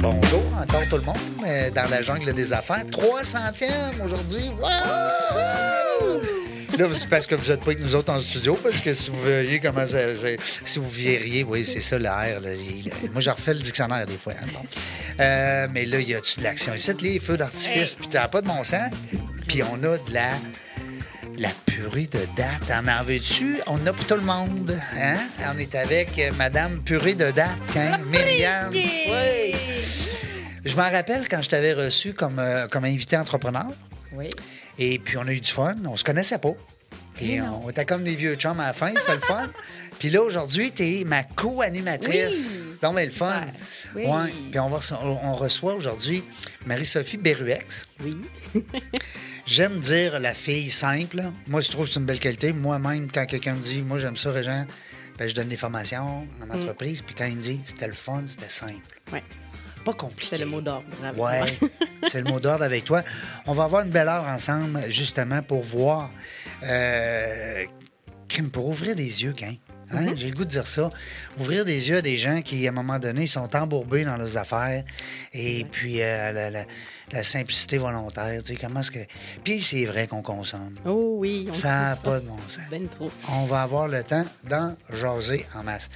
Bonjour encore tout le monde euh, dans la jungle des affaires. 300e aujourd'hui. Wow! Là, c'est parce que vous n'êtes pas avec nous autres en studio, parce que si vous verriez comment ça. si vous verriez, oui, c'est ça l'air. Moi, je refais le dictionnaire des fois. hein, bon. Euh, mais là, il y a-tu de l'action? Ici, les feux d'artifice, puis t'as pas de bon sens. Puis on a de la. La purée de date, en en veux-tu? On a pour tout le monde. Hein? On est avec euh, Madame Purée de date, hein? Myriam. Oui. Je m'en rappelle quand je t'avais reçu comme, euh, comme invité entrepreneur. Oui. Et puis, on a eu du fun. On se connaissait pas. Puis, on était comme des vieux chums à la fin, c'est le fun. Puis là, aujourd'hui, tu es ma co-animatrice. Oui, C'est donc le fun. Oui. Ouais. Puis, on, va on reçoit aujourd'hui Marie-Sophie Berruex. Oui. J'aime dire la fille simple. Moi, je trouve que c'est une belle qualité. Moi-même, quand quelqu'un me dit, moi, j'aime ça, Régent, ben, je donne des formations en entreprise. Puis quand il me dit, c'était le fun, c'était simple. Ouais. Pas compliqué. C'est le mot d'ordre. Ouais, c'est le mot d'ordre avec toi. On va avoir une belle heure ensemble, justement, pour voir. Euh, pour ouvrir des yeux, quand. Hein? J'ai le goût de dire ça. Ouvrir des yeux à des gens qui, à un moment donné, sont embourbés dans leurs affaires. Et puis, euh, la, la- la simplicité volontaire. Tu sais, comment est-ce que. Puis, c'est vrai qu'on consomme. Oh oui. on Ça n'a pas de bon sens. Ben trop. On va avoir le temps d'en jaser en masse.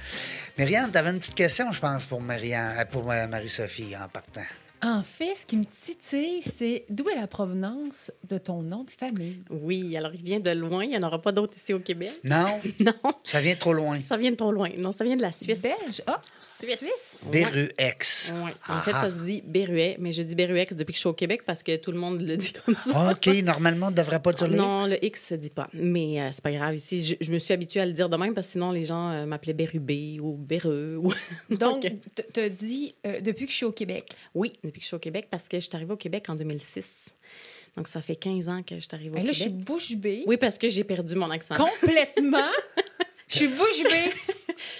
Myriam, tu avais une petite question, je pense, pour, euh, pour euh, Marie-Sophie en partant. En fait, ce qui me titille, c'est d'où est la provenance de ton nom de famille? Oui, alors il vient de loin. Il n'y en aura pas d'autres ici au Québec. Non, Non, ça vient trop loin. ça vient de trop loin. Non, ça vient de la Suisse. Belge? Ah, Suisse. Beruex. Ouais. En fait, Ah, ça se dit Berruet, mais je dis Berruex depuis que je suis au Québec parce que tout le monde le dit comme ça. ah. OK, normalement, on ne devrait pas dire le Non, X. le X se dit pas. Mais euh, c'est pas grave. Ici, je, je me suis habituée à le dire de même parce que sinon, les gens euh, m'appelaient Bérubé ou Béreux. Ou... donc, Ok. t- t'as dit euh, depuis que je suis au Québec. Oui, depuis que je suis au Québec parce que je suis arrivée au Québec en 2006. Donc, ça fait 15 ans que je suis arrivée au Ben là, je suis Québec. bouche bée. Oui, parce que j'ai perdu mon accent. Complètement. Je suis bouche bée.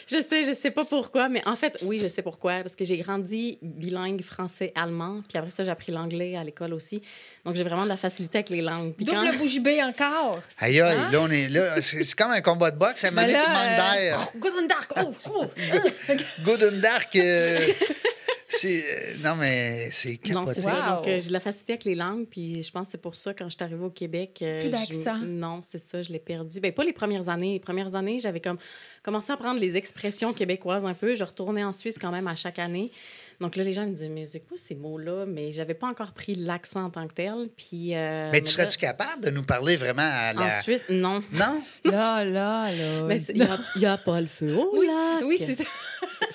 Je sais, je sais pas pourquoi, mais en fait, oui, je sais pourquoi. Parce que j'ai grandi bilingue français-allemand, puis après ça, j'ai appris l'anglais à l'école aussi. Donc, j'ai vraiment de la facilité avec les langues. Puis quand- Double bouche bée encore. Aïe, aïe, Hein? là, on est là. C'est comme un combat de boxe. À un moment donné, tu là, manques d'air. Good and dark. Oh, oh, oh. Good and dark. euh, c'est. euh, non, mais c'est Non, capoté. c'est ça. Wow. Donc, euh, j'ai de la facilité avec les langues, puis je pense que c'est pour ça, quand je suis arrivée au Québec... euh, Plus je- d'accent. Non, c'est ça, je l'ai perdu. Ben, pas les premières années. Les premières années, j'avais comme commencé à prendre les expressions québécoises un peu. Je retournais en Suisse quand même à chaque année. Donc là, les gens me disaient, mais c'est quoi ces mots-là? Mais j'avais pas encore pris l'accent en tant que tel. Puis, euh, Mais tu là, serais-tu capable de nous parler vraiment à la. En Suisse, non. Non? Là, là, là. Mais il n'y a, pas le feu Oui, lac. oui, c'est ça.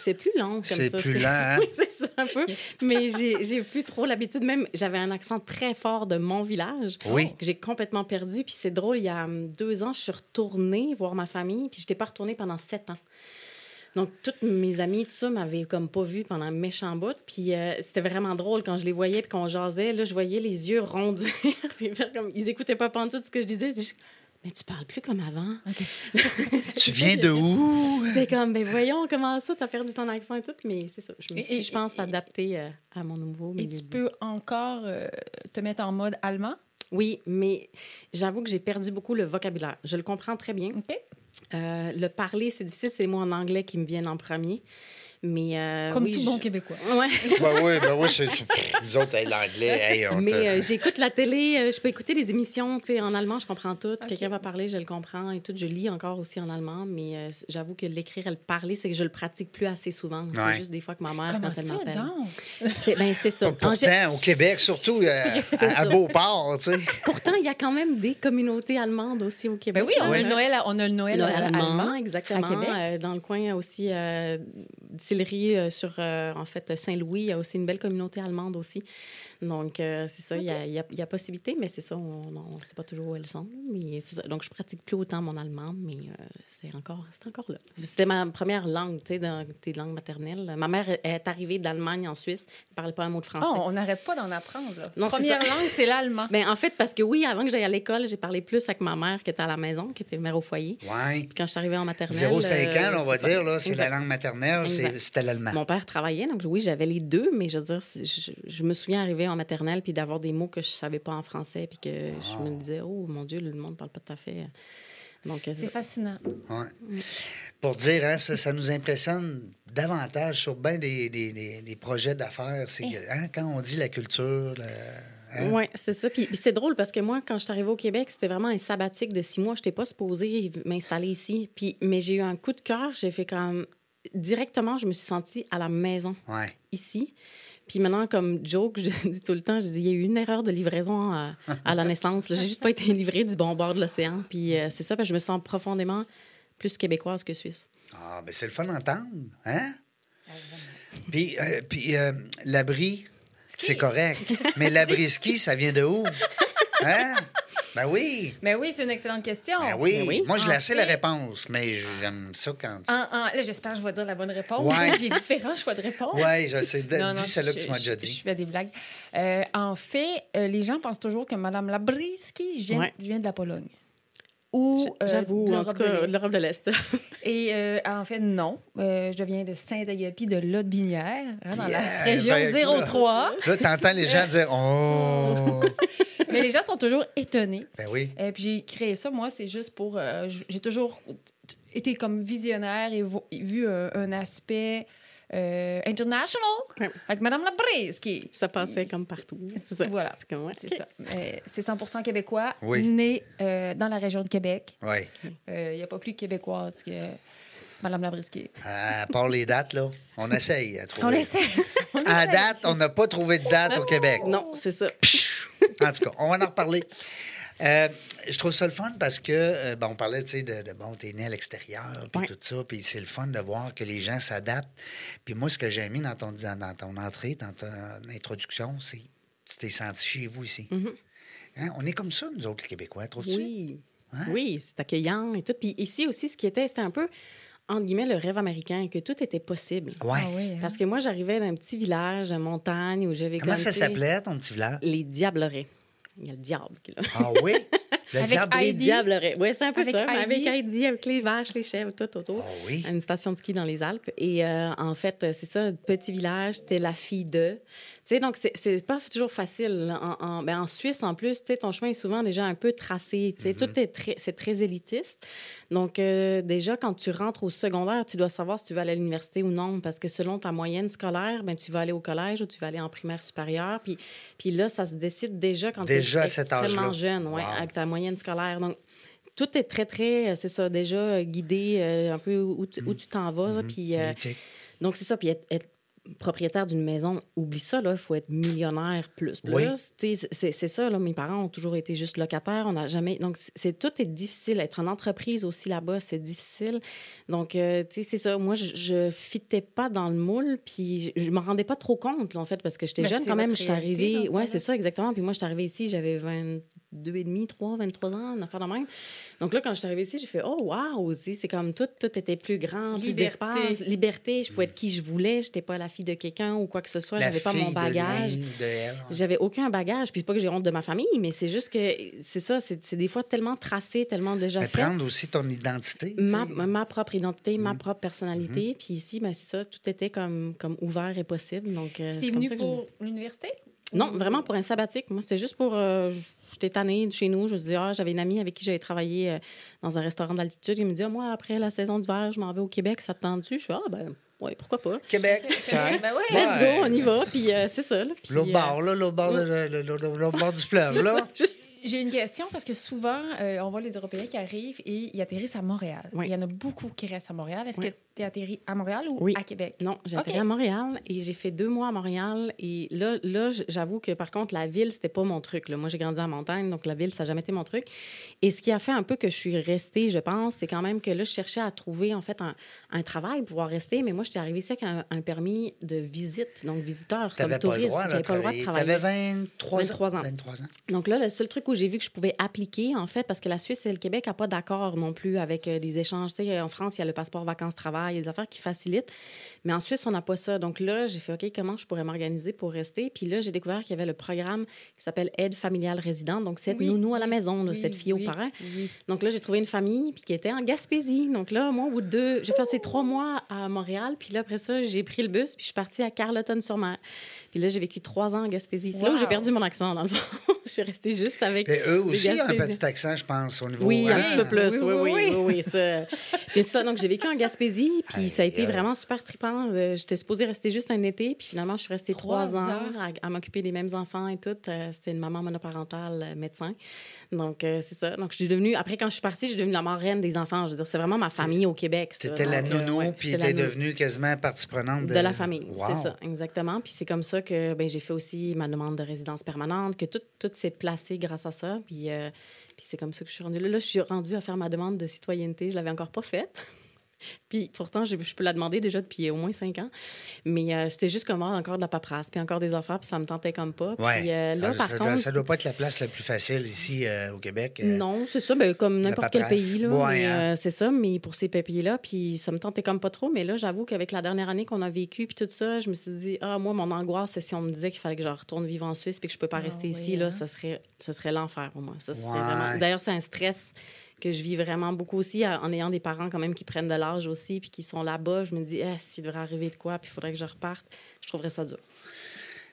C'est- C'est plus long comme C'est ça. plus lent, hein? Oui, c'est ça un peu. Mais j'ai plus trop l'habitude. Même, j'avais un accent très fort de mon village. Oui. que J'ai complètement perdu. Puis c'est drôle, il y a hum, deux ans, je suis retournée voir ma famille. Puis je n'étais pas retournée pendant sept ans. Donc, toutes mes amies, tout ça, m'avaient comme pas vue pendant un méchant bout. Puis euh, c'était vraiment drôle quand je les voyais puis qu'on jasait. Là, je voyais les yeux rondir. puis comme... Ils écoutaient pas tout ce que je disais. C'est mais tu parles plus comme avant. Tu viens de où? C'est comme, ben voyons, comment ça, t'as perdu ton accent et tout. Mais c'est ça, je me Et- suis, et- je pense, et- adaptée euh, à mon nouveau Et milieu. tu de vie. peux encore euh, te mettre en mode allemand? Oui, mais j'avoue que j'ai perdu beaucoup le vocabulaire. Je le comprends très bien. OK? Euh, le parler, c'est difficile, c'est les mots en anglais qui me viennent en premier. Mais euh, Comme oui, tout je- bon Québécois. Ouais. Ben oui, ben oui, c'est. pff, Nous autres, hey, l'anglais, hey, on Mais euh, j'écoute la télé, euh, je peux écouter des émissions, tu sais, en allemand, je comprends tout. Quelqu'un va parler, je le comprends et tout. Je lis encore aussi en allemand, mais euh, j'avoue que l'écrire et le parler, c'est que je le pratique plus assez souvent. Ouais. C'est juste des fois que ma mère, Comment quand elle m'appelle. C'est ben, c'est ça. Pourtant, au Québec, surtout euh, C'est à, à. Beauport, tu sais. Pourtant, il y a quand même des communautés allemandes aussi au Québec. Ben oui, on, Ouais. a, le Noël, on a le Noël, Noël allemand, allemand. exactement. à Québec. Euh, dans le coin aussi, euh, euh, sur, euh, en fait, Saint-Louis, il y a aussi une belle communauté allemande aussi. Donc, euh, c'est ça, il y a- il y, a, il y a possibilité, mais c'est ça, on ne sait pas toujours où elles sont. Mais ça. Donc, je pratique plus autant mon allemand, mais euh, c'est encore, c'est encore là. C'était ma première langue, tu sais, dans tes langues maternelles. Ma mère est arrivée d'Allemagne en Suisse, elle ne parlait pas un mot de français. Oh, on n'arrête pas d'en apprendre. Là. Non, Première langue, c'est l'allemand. Ben, en fait, parce que oui, avant que j'aille à l'école, j'ai parlé plus avec ma mère qui était à la maison, qui était mère au foyer. Ouais. Puis quand je suis arrivée en maternelle... 0,5 ans, là, on va euh, dire, là, c'est la langue maternelle, c'était l'allemand. Mon père travaillait, donc oui, j'avais les deux, mais je veux dire, je me souviens arriver en maternelle puis d'avoir des mots que je savais pas en français, puis que je me disais, oh mon Dieu, le monde parle pas tout à fait. Donc, euh, C'est fascinant. Ouais. Pour dire, hein, ça, ça nous impressionne davantage sur bien des, des- des- des projets d'affaires. C'est que, hein, quand on dit la culture, le- hein, Oui, c'est ça. Puis, puis c'est drôle parce que moi, quand je suis arrivée au Québec, c'était vraiment un sabbatique de six mois. Je n'étais pas supposée m'installer ici. Puis, mais j'ai eu un coup de cœur. J'ai fait comme. Directement, je me suis sentie à la maison ouais. ici. Puis maintenant, comme joke, je dis tout le temps, je dis, il y a eu une erreur de livraison à, à la naissance. J'ai juste pas été livrée du bon bord de l'océan. Puis euh, c'est ça, parce que je me sens profondément plus québécoise que suisse. Ah, ben c'est le fun d'entendre, hein? Puis, euh, puis euh, l'abri, c'est correct. Mais l'abri ski, ça vient de où? Hein? Ben oui. Mais oui, c'est une excellente question. Ben oui. Ben oui. Moi, je En la sais, la fait- réponse, mais j'aime ça quand tu... En- en- là, j'espère que je vais dire la bonne réponse. Ouais. J'ai différents choix de réponse. Oui, je sais. Non, non, Dis celle-là que je- tu m'as je- déjà Je dit. fais des blagues. Euh, en fait, euh, les gens pensent toujours que Mme Labriski, je viens, Ouais. je viens de la Pologne. Ou euh, J'avoue, de en tout l'Europe de cas, l'Europe de l'Est. Et euh, en fait, non. Euh, je viens de Saint-Agapi de Lotbinière, hein, dans Yeah, la région ben, 03. Là, t'entends les gens dire « Oh! Mais les gens sont toujours étonnés. » Ben oui. Et puis j'ai créé ça, moi, c'est juste pour. euh, j'ai toujours été comme visionnaire et vu un, un aspect euh, international Ouais. avec Mme Labriski. Ça passait comme partout. C'est ça. Voilà. C'est comme, ça. Euh, c'est 100% québécois, Oui. né euh, dans la région de Québec. Oui. Il n'y a pas plus québécoise que Mme Labriski. À part les dates, là, on essaye à trouver. On essaie. On À essaie. date, on n'a pas trouvé de date au Québec. Non, c'est ça. En tout cas, on va en reparler. Euh, je trouve ça le fun parce que, euh, bon, on parlait, tu sais, de, de, bon, t'es né à l'extérieur, puis Ouais. tout ça, puis c'est le fun de voir que les gens s'adaptent. Puis moi, ce que j'ai aimé dans ton, dans, dans ton entrée, dans ton introduction, c'est que tu t'es senti chez vous ici. Mhm. Hein? On est comme ça, nous autres, les Québécois, trouves-tu? Oui. Hein? Oui, c'est accueillant et tout. Puis ici aussi, ce qui était, c'était un peu, entre guillemets, le rêve américain, que tout était possible. Ouais. Ah oui, hein? Parce que moi, j'arrivais d'un petit village de montagne où j'avais Comment comme, ça s'appelait, ton petit village? Les Diablerets. Il y a le diable qui est là. Ah oui? Le Avec diable? Les Diablerets. Oui, c'est un peu Avec ça. Avec Heidi. Avec les vaches, les chèvres, tout autour. Ah oui? à une station de ski dans les Alpes. Et euh, en fait, c'est ça, petit village, c'était la fille de. Tu sais, donc c'est- pas toujours facile. En, en, ben, en Suisse, en plus, tu sais, ton chemin est souvent déjà un peu tracé. Tu sais, Mm-hmm. tout est très, c'est très élitiste. Donc, euh, déjà, quand tu rentres au secondaire, tu dois savoir si tu vas aller à l'université ou non, parce que selon ta moyenne scolaire, ben, tu vas aller au collège ou tu vas aller en primaire supérieure. Puis, puis là, ça se décide déjà quand tu es extrêmement jeune, ouais, Wow. avec ta moyenne scolaire. Donc, tout est très, très, euh, c'est ça, déjà euh, guidé euh, un peu où, tu- où tu t'en vas. là, Puis, euh, donc, c'est ça. Puis, être, être propriétaire d'une maison, oublie ça, là. Il faut être millionnaire plus, plus. Oui. C'est c'est ça, là. Mes parents ont toujours été juste locataires. On n'a jamais. Donc, c'est- tout est difficile. Être en entreprise aussi là-bas, c'est difficile. Donc, euh, tu sais, c'est ça. Moi, je, je fitais pas dans le moule, puis je, je m'en rendais pas trop compte, là, en fait, parce que j'étais jeune quand même. Je suis arrivée. Ouais, c'est ça, exactement. Puis moi, je suis arrivée ici, j'avais 22 et demi, 3, 23 ans, une affaire de même. Donc là, quand je suis arrivée ici, j'ai fait Oh, wow! C'est comme tout, tout était plus grand, plus d'espace, liberté. Je pouvais être qui je voulais. J'étais pas la fille de quelqu'un ou quoi que ce soit. J'avais pas mon bagage. ouais. J'avais aucun bagage. Puis c'est pas que j'ai honte de ma famille, mais c'est juste que c'est ça. C'est des fois tellement tracé, tellement déjà Mais fait. prendre aussi ton identité. Ma, ma propre identité, Mm-hmm. ma propre personnalité. Puis ici, ben, c'est ça, tout était comme, comme ouvert et possible. Donc, euh, T'es c'est comme venu ça que j'ai- pour l'université? Non, vraiment pour un sabbatique. Moi, c'était juste pour. euh, J'étais tannée de chez nous. Je me disais, ah, j'avais une amie avec qui j'avais travaillé euh, dans un restaurant d'altitude. Il me dit, Ah, moi, après la saison d'hiver, je m'en vais au Québec. Ça te tente-tu? Je suis, ah, ben, oui, pourquoi pas. Québec. Ben ouais. Let's go, on y va. Puis euh, c'est ça. L'autre euh, bord, là, l'autre bord, de- le- le- le- l'autre bord du fleuve, c'est là. ça, juste- J'ai une question parce que souvent, euh, on voit les Européens qui arrivent et ils atterrissent à Montréal. Oui. Il y en a beaucoup qui restent à Montréal. Est-ce Oui. que tu es atterri à Montréal ou Oui. à Québec? Non, j'ai atterri à Montréal et j'ai fait deux mois à Montréal. Et là, là j'avoue que par contre, la ville, c'était pas mon truc. Là. Moi, j'ai grandi en montagne, donc la ville, ça n'a jamais été mon truc. Et ce qui a fait un peu que je suis restée, je pense, c'est quand même que là, je cherchais à trouver en fait un, un travail pour pouvoir rester. Mais moi, j'étais arrivée ici avec un, un permis de visite, donc visiteur, Tu comme n'avais pas le touriste. J'avais de pas le droit de travailler. Tu travailler. avais 23 ans? 23 ans. 23 ans. Donc là, le seul truc où j'ai vu que je pouvais appliquer, en fait, parce que la Suisse et le Québec n'ont pas d'accord non plus avec euh, des échanges. Tu sais, en France, il y a le passeport vacances-travail, il y a des affaires qui facilitent. Mais en Suisse, on n'a pas ça. Donc là, j'ai fait, OK, comment je pourrais m'organiser pour rester? Puis là, j'ai découvert qu'il y avait le programme qui s'appelle Aide familiale résidente. Donc, c'est Oui, nounou à la maison, là, oui, cette fille oui, au parrain. oui. Donc là, j'ai trouvé une famille puis qui était en Gaspésie. Donc là, moi, au bout de deux, j'ai passé trois mois à Montréal. Puis là, après ça, j'ai pris le bus puis je suis partie à Carleton-sur-Mer. Puis là, j'ai vécu trois ans en Gaspésie. C'est là où j'ai perdu mon accent, dans le fond. je suis restée juste avec. Et eux aussi ont un petit accent, je pense, au niveau. Oui, hein? un petit peu plus. Oui, Oui, oui, oui, ça. Puis ça, donc j'ai vécu en Gaspésie, puis ça a été vraiment super trippant. Euh, J'étais supposée rester juste un été, puis finalement, je suis restée Trois trois, ans ans? à, à m'occuper des mêmes enfants et tout. Euh, C'était une maman monoparentale euh, médecin. Donc, euh, c'est ça. Donc, je suis devenue, après, quand je suis partie, je suis devenue la marraine des enfants. Je veux dire, c'est vraiment ma famille au Québec. C'était la euh, nounou, ouais, puis t'es devenue quasiment partie prenante de, de, la famille, Wow. c'est ça, exactement. Puis c'est comme ça que ben, j'ai fait aussi ma demande de résidence permanente, que tout, tout s'est placé grâce à ça. Puis, euh, puis c'est comme ça que je suis rendue là. Là, je suis rendue à faire ma demande de citoyenneté. Je l'avais encore pas faite. Puis pourtant, je, je peux la demander déjà depuis au moins cinq ans. Mais euh, c'était juste comme ah, encore de la paperasse, puis encore des affaires, puis ça me tentait comme pas. Ouais. Puis euh, là, Ah, par ça, contre... doit, ça doit pas être la place la plus facile ici euh, au Québec. euh. Non, c'est ça, ben, comme n'importe quel pays. Là, Ouais, hein. euh, c'est ça, mais pour ces papiers-là, puis ça me tentait comme pas trop. Mais là, j'avoue qu'avec la dernière année qu'on a vécue, puis tout ça, je me suis dit, ah, moi, mon angoisse, c'est si on me disait qu'il fallait que je retourne vivre en Suisse, puis que je peux pas Ah rester oui, ici, là, hein. ça serait, ça serait l'enfer pour moi. Ça Ouais. vraiment... D'ailleurs, c'est un stress que je vis vraiment beaucoup aussi en ayant des parents quand même qui prennent de l'âge aussi, puis qui sont là-bas. Je me dis, ah, s'il devrait arriver de quoi, puis il faudrait que je reparte, je trouverais ça dur.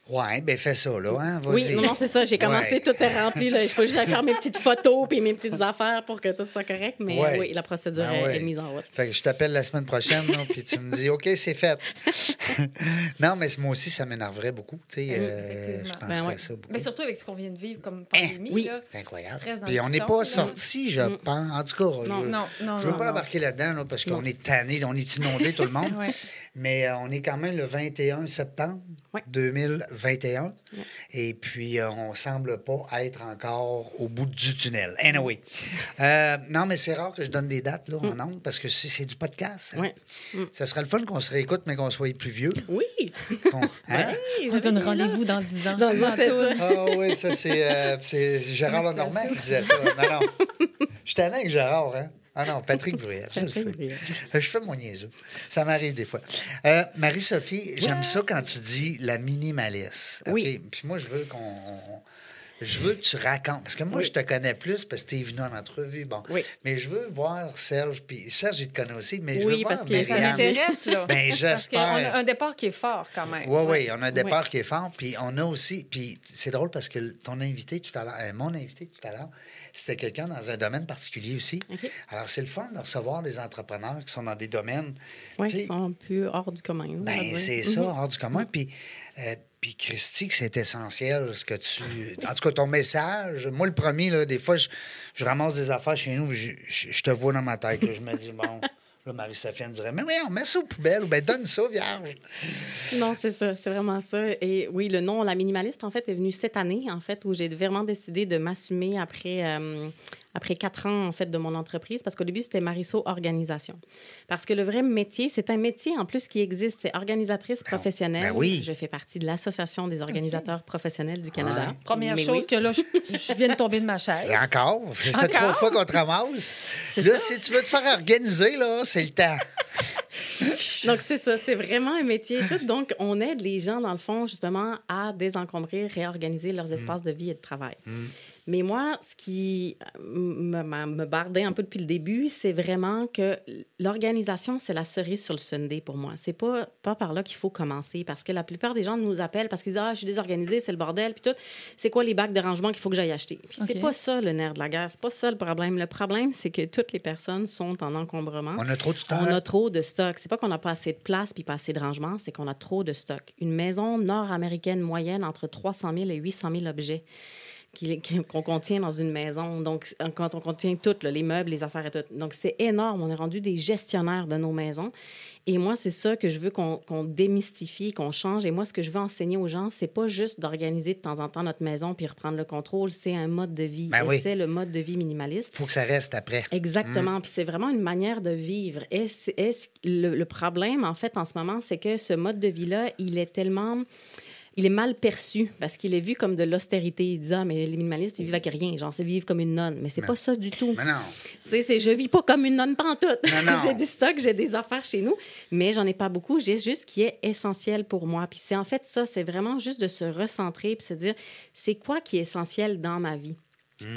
Ouais, ben fais ça, là. Hein? Oui, non, non, c'est ça. J'ai commencé, Ouais. tout est rempli. Là. Il faut juste aller faire mes petites photos puis mes petites affaires pour que tout soit correct. Mais Ouais. oui, la procédure Ah est- ouais. est mise en route. Fait que je t'appelle la semaine prochaine, là, puis tu me dis, OK, c'est fait. non, mais moi aussi, ça m'énerverait beaucoup. Tu sais, euh, je penserais Ben ouais. à ça beaucoup. Mais surtout avec ce qu'on vient de vivre comme pandémie. oui. C'est incroyable. Puis on n'est pas sorti, je pense. En tout cas, Non, je, Non, non, je veux non, pas non. embarquer là-dedans là, parce qu'on est tanné, on est inondé, tout le monde. Ouais. Mais euh, on est quand même le 21 septembre Ouais. 2021. Et puis, euh, on semble pas être encore au bout du tunnel. Anyway. Euh, non, mais c'est rare que je donne des dates là, en ondes parce que c'est c'est du podcast. hein. Ouais. Ça serait le fun qu'on se réécoute, mais qu'on soit plus vieux. Oui. Qu'on- hein? On donne rendez-vous dans 10 ans. Dans dix ans, c'est Tantôt. ça. Ah oui, ça, c'est euh, c'est Gérard Lenormand qui disait ça. Non, non. Je suis avec Gérard, hein? Ah non, Patrick Bruyère. je le sais. Euh, Je fais mon niaiseux. Ça m'arrive des fois. Euh, Marie-Sophie, j'aime ça quand tu dis la minimaliste. Oui. Puis moi, je veux qu'on. Je veux que tu racontes. Parce que moi, Oui. je te connais plus parce que tu es venu en entrevue. Bon. Oui. Mais je veux voir Serge. Puis Serge, il te connaît aussi. Mais je Oui, veux voir parce que ça m'intéresse, là. Ben, Parce qu'on j'espère. a un départ qui est fort, quand même. Oui, oui, on a un départ qui est fort. Puis on a aussi. Puis c'est drôle parce que ton invité tout à l'heure, euh, mon invité tout à l'heure, c'était quelqu'un dans un domaine particulier aussi. Alors c'est le fun de recevoir des entrepreneurs qui sont dans des domaines. Oui, qui sont plus hors du commun. ben, c'est Mhm. ça, hors du commun. Puis, euh, puis Christy, c'est essentiel, ce que tu. En tout cas, ton message. Moi, le premier, là, des fois, je, je ramasse des affaires chez nous, je, je- te vois dans ma tête. là, je me dis, bon. Là, Marie-Sophie me dirait, mais oui, on met ça aux poubelles, ou bien donne ça, vierge. Non, c'est ça, c'est vraiment ça. Et oui, le nom La Minimaliste, en fait, est venu cette année, en fait, où j'ai vraiment décidé de m'assumer après, euh, après quatre ans, en fait, de mon entreprise, parce qu'au début, c'était Marisso Organisation. Parce que le vrai métier, c'est un métier, en plus, qui existe. C'est organisatrice professionnelle. ben oui. Je fais partie de l'Association des organisateurs professionnels du Canada. Ouais. Première Mais chose oui. que là, je, je viens de tomber de ma chaise. Et encore, ça fait Encore? trois fois qu'on te ramasse. Là, si tu veux te faire organiser, là, c'est le temps. Donc, c'est ça, c'est vraiment un métier et tout. Donc, on aide les gens, dans le fond, justement, à désencombrer, réorganiser leurs espaces de vie et de travail. Mais moi, ce qui euh, me, me- me bardait un peu depuis le début, c'est vraiment que l'organisation, c'est la cerise sur le sundae pour moi. C'est pas, pas par là qu'il faut commencer parce que la plupart des gens nous appellent parce qu'ils disent Ah, je suis désorganisée, c'est le bordel, puis tout. C'est quoi les bacs de rangement qu'il faut que j'aille acheter? Puis c'est OK. pas ça le nerf de la guerre, c'est pas ça le problème. Le problème, c'est que toutes les personnes sont en encombrement. On a trop de temps. On a trop de stock. C'est pas qu'on n'a pas assez de place puis pas assez de rangement, c'est qu'on a trop de stock. Une maison nord-américaine moyenne entre 300 000 et 800 000 objets qu'on contient dans une maison. Donc, quand on contient tout, là, les meubles, les affaires et tout. Donc, c'est énorme. On est rendu des gestionnaires de nos maisons. Et moi, c'est ça que je veux qu'on qu'on démystifie, qu'on change. Et moi, ce que je veux enseigner aux gens, c'est pas juste d'organiser de temps en temps notre maison puis reprendre le contrôle. C'est un mode de vie. Ben oui. c'est le mode de vie minimaliste. faut que ça reste après. Exactement. Puis c'est vraiment une manière de vivre. Le, le problème, en fait, en ce moment, c'est que ce mode de vie-là, il est tellement. Il est mal perçu parce qu'il est vu comme de l'austérité. Il dit, ah, mais les minimalistes, ils vivent avec rien. Genre, c'est vivre comme une nonne. Mais c'est pas ça du tout. Mais non. Tu sais, c'est je vis pas comme une nonne pantoute. J'ai du stock, j'ai des affaires chez nous, mais j'en ai pas beaucoup. J'ai juste ce qui est essentiel pour moi. Puis c'est en fait ça, c'est vraiment juste de se recentrer puis se dire, c'est quoi qui est essentiel dans ma vie?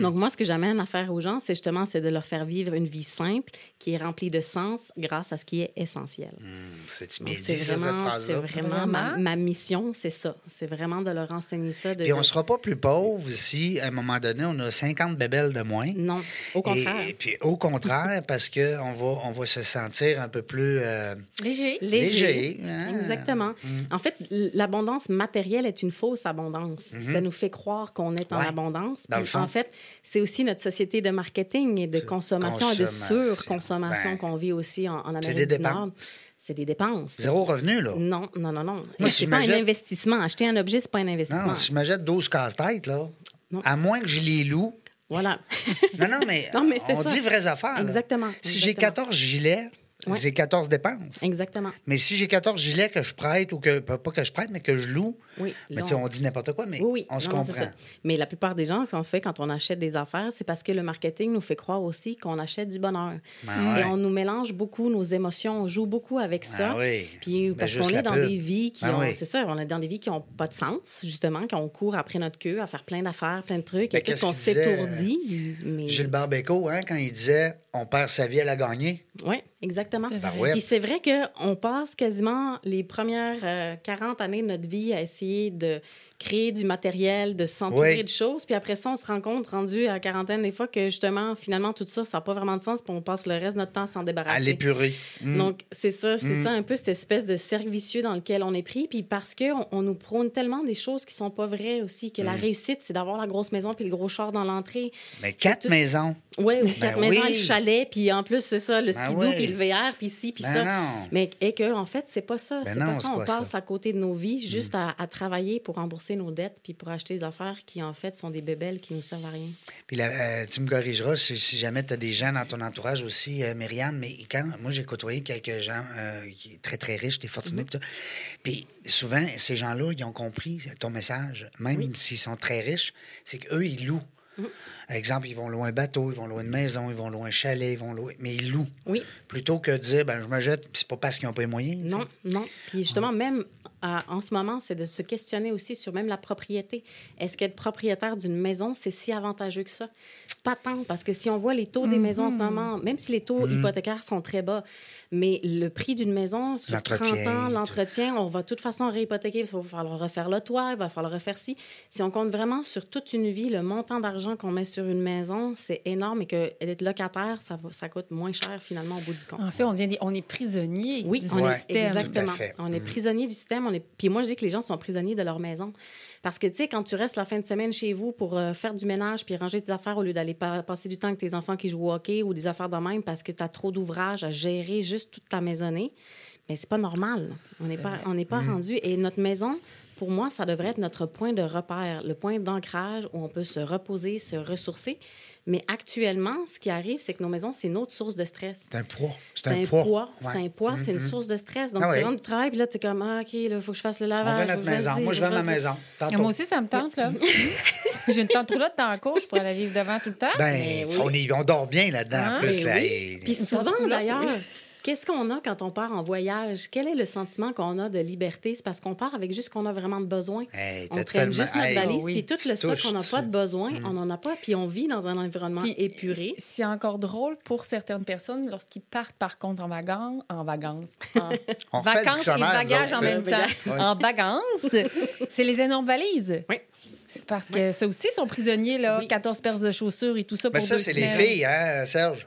Donc, moi, ce que j'amène à faire aux gens, c'est justement c'est de leur faire vivre une vie simple qui est remplie de sens grâce à ce qui est essentiel. Hum, C'est dit, ça, cette vraiment, vraiment ma, Vraiment? ma mission, c'est ça. C'est vraiment de leur enseigner ça. De, Puis on ne sera pas plus pauvre si, à un moment donné, on a 50 bébelles de moins. Non, au contraire. Et, puis au contraire, parce qu'on va, on va se sentir un peu plus euh, Léger. léger. hein? Exactement. En fait, l'abondance matérielle est une fausse abondance. Ça nous fait croire qu'on est en. Ouais. abondance. Dans le Puis, fond. en fait, c'est aussi notre société de marketing et de consommation, et de consommation. surconsommation Ben, qu'on vit aussi en, Amérique des du dépenses. Nord. C'est des dépenses. Zéro revenu, là. Non, non, non, non. Moi, si pas un investissement. Acheter un objet, c'est pas un investissement. Non, si je m'achète 12 casse-têtes, là, Non. à moins que je les loue. Voilà. Non, non, mais, Non, mais on ça. dit vraies affaires. là. Exactement, Si j'ai exactement. 14 gilets, Ouais. j'ai 14 dépenses. Exactement. Mais si j'ai 14 gilets que je prête ou que, pas que je prête, mais que je loue, Oui. mais sais, on dit n'importe quoi, mais Oui, oui. on se Non, comprend. ça. Mais la plupart des gens, ce qu'on fait quand on achète des affaires, c'est parce que le marketing nous fait croire aussi qu'on achète du bonheur. Ben ouais. Et on nous mélange beaucoup nos émotions, on joue beaucoup avec ça. Ah oui. Puis Ben, parce qu'on est dans pub. des vies qui Ben ont, c'est ça, on est dans des vies qui n'ont pas de sens, justement, qu'on court après notre queue à faire plein d'affaires, plein de trucs, Ben, et tout qu'on s'étourdit. Mais... Gilles Barbeco, hein, quand il disait on perd sa vie à la gagner. Oui, exactement. C'est vrai. Barouette. Puis c'est vrai qu'on passe quasiment les premières euh, 40 années de notre vie à essayer de créer du matériel, de s'entourer Oui. de choses. Puis après ça, on se rend compte, rendu à la quarantaine, des fois, que justement, finalement, tout ça, ça n'a pas vraiment de sens. Puis on passe le reste de notre temps à s'en À débarrasser. l'épurer. Mm. Donc, c'est ça, c'est Mm. ça un peu cette espèce de cercle vicieux dans lequel on est pris. Puis parce qu'on on nous prône tellement des choses qui sont pas vraies aussi, que la Mm. réussite, c'est d'avoir la grosse maison puis le gros char dans l'entrée. mais quatre tout- maisons. Ouais, ou Ben quatre maisons, oui. le chalet, puis en plus, c'est ça, le Ben skidoo, puis le VR, puis ci, puis Ben ça. non. Mais et que, en fait, c'est pas ça. Ben c'est pas ça. On pas passe ça. À côté de nos vies juste à, à travailler pour rembourser nos dettes puis pour acheter des affaires qui, en fait, sont des bébelles qui nous servent à rien. Puis là, euh, tu me corrigeras si, si jamais tu as des gens dans ton entourage aussi, euh, Myriam, mais quand moi j'ai côtoyé quelques gens euh, qui sont très très riches, des fortunés, tout. puis souvent ces gens-là, ils ont compris ton message, même s'ils sont très riches, c'est qu'eux ils louent. Mm-hmm. Exemple, ils vont louer un bateau, ils vont louer une maison, ils vont louer un chalet, ils vont louer, mais ils louent. Oui, Plutôt que de dire, ben je me jette, puis c'est pas parce qu'ils n'ont pas les moyens. non, non. Puis justement, même en ce moment, c'est de se questionner aussi sur même la propriété. Est-ce qu'être propriétaire d'une maison, c'est si avantageux que ça? Pas tant, parce que si on voit les taux des maisons en ce moment, même si les taux hypothécaires sont très bas, mais le prix d'une maison sur 30 L'entretien, ans, l'entretien, on va de toute façon réhypothéquer, il va falloir refaire le toit, il va falloir refaire ci. Si on compte vraiment sur toute une vie, le montant d'argent qu'on met sur une maison, c'est énorme et que être locataire, ça, va- ça coûte moins cher finalement au bout du compte. En fait, on, devient des- on est prisonnier Oui, du on Ouais. est, système. exactement. On est Mm. prisonnier du système. On est... Puis moi, je dis que les gens sont prisonniers de leur maison. Parce que, tu sais, quand tu restes la fin de semaine chez vous pour euh, faire du ménage puis ranger tes affaires au lieu d'aller pa- passer du temps avec tes enfants qui jouent au hockey ou des affaires de même parce que tu as trop d'ouvrages à gérer juste toute ta maisonnée, mais c'est pas normal. On n'est pas, on n'est pas rendu. Et notre maison, pour moi, ça devrait être notre point de repère, le point d'ancrage où on peut se reposer, se ressourcer. Mais actuellement, ce qui arrive, c'est que nos maisons, c'est une autre source de stress. C'est un poids. C'est un, poids. C'est Ouais. un poids, c'est une Mhm. source de stress. Donc, Ah tu rentres du travail, puis là, tu es comme, ah, OK, il faut que je fasse le On lavage. notre faut que je maison. Moi, je veux faut que ma maison. Tantôt. Moi aussi, ça me tente, là. J'ai une tente roulotte dans la cour, je pourrais la vivre devant tout le temps. Ben, on, oui. est- on dort bien là-dedans, en Ah, plus. Mais là, oui. et- Puis souvent, d'ailleurs, oui. Qu'est-ce qu'on a quand on part en voyage? Quel est le sentiment qu'on a de liberté? C'est parce qu'on part avec juste ce qu'on a vraiment de besoin. Hey, On traîne tellement- juste notre hey, valise, Oh oui. puis tout le stock qu'on n'a pas de besoin, on n'en a pas, puis on vit dans un environnement Puis, épuré. C'est encore drôle pour certaines personnes lorsqu'ils partent, par contre, en vacances, en vacances, en On vacances et bagages en même ça. temps. En vacances, c'est les énormes valises. Oui. Parce que ça aussi, sont prisonniers, là, Oui. 14 paires de chaussures et tout ça Mais pour ça, deux c'est les filles, hein, Serge?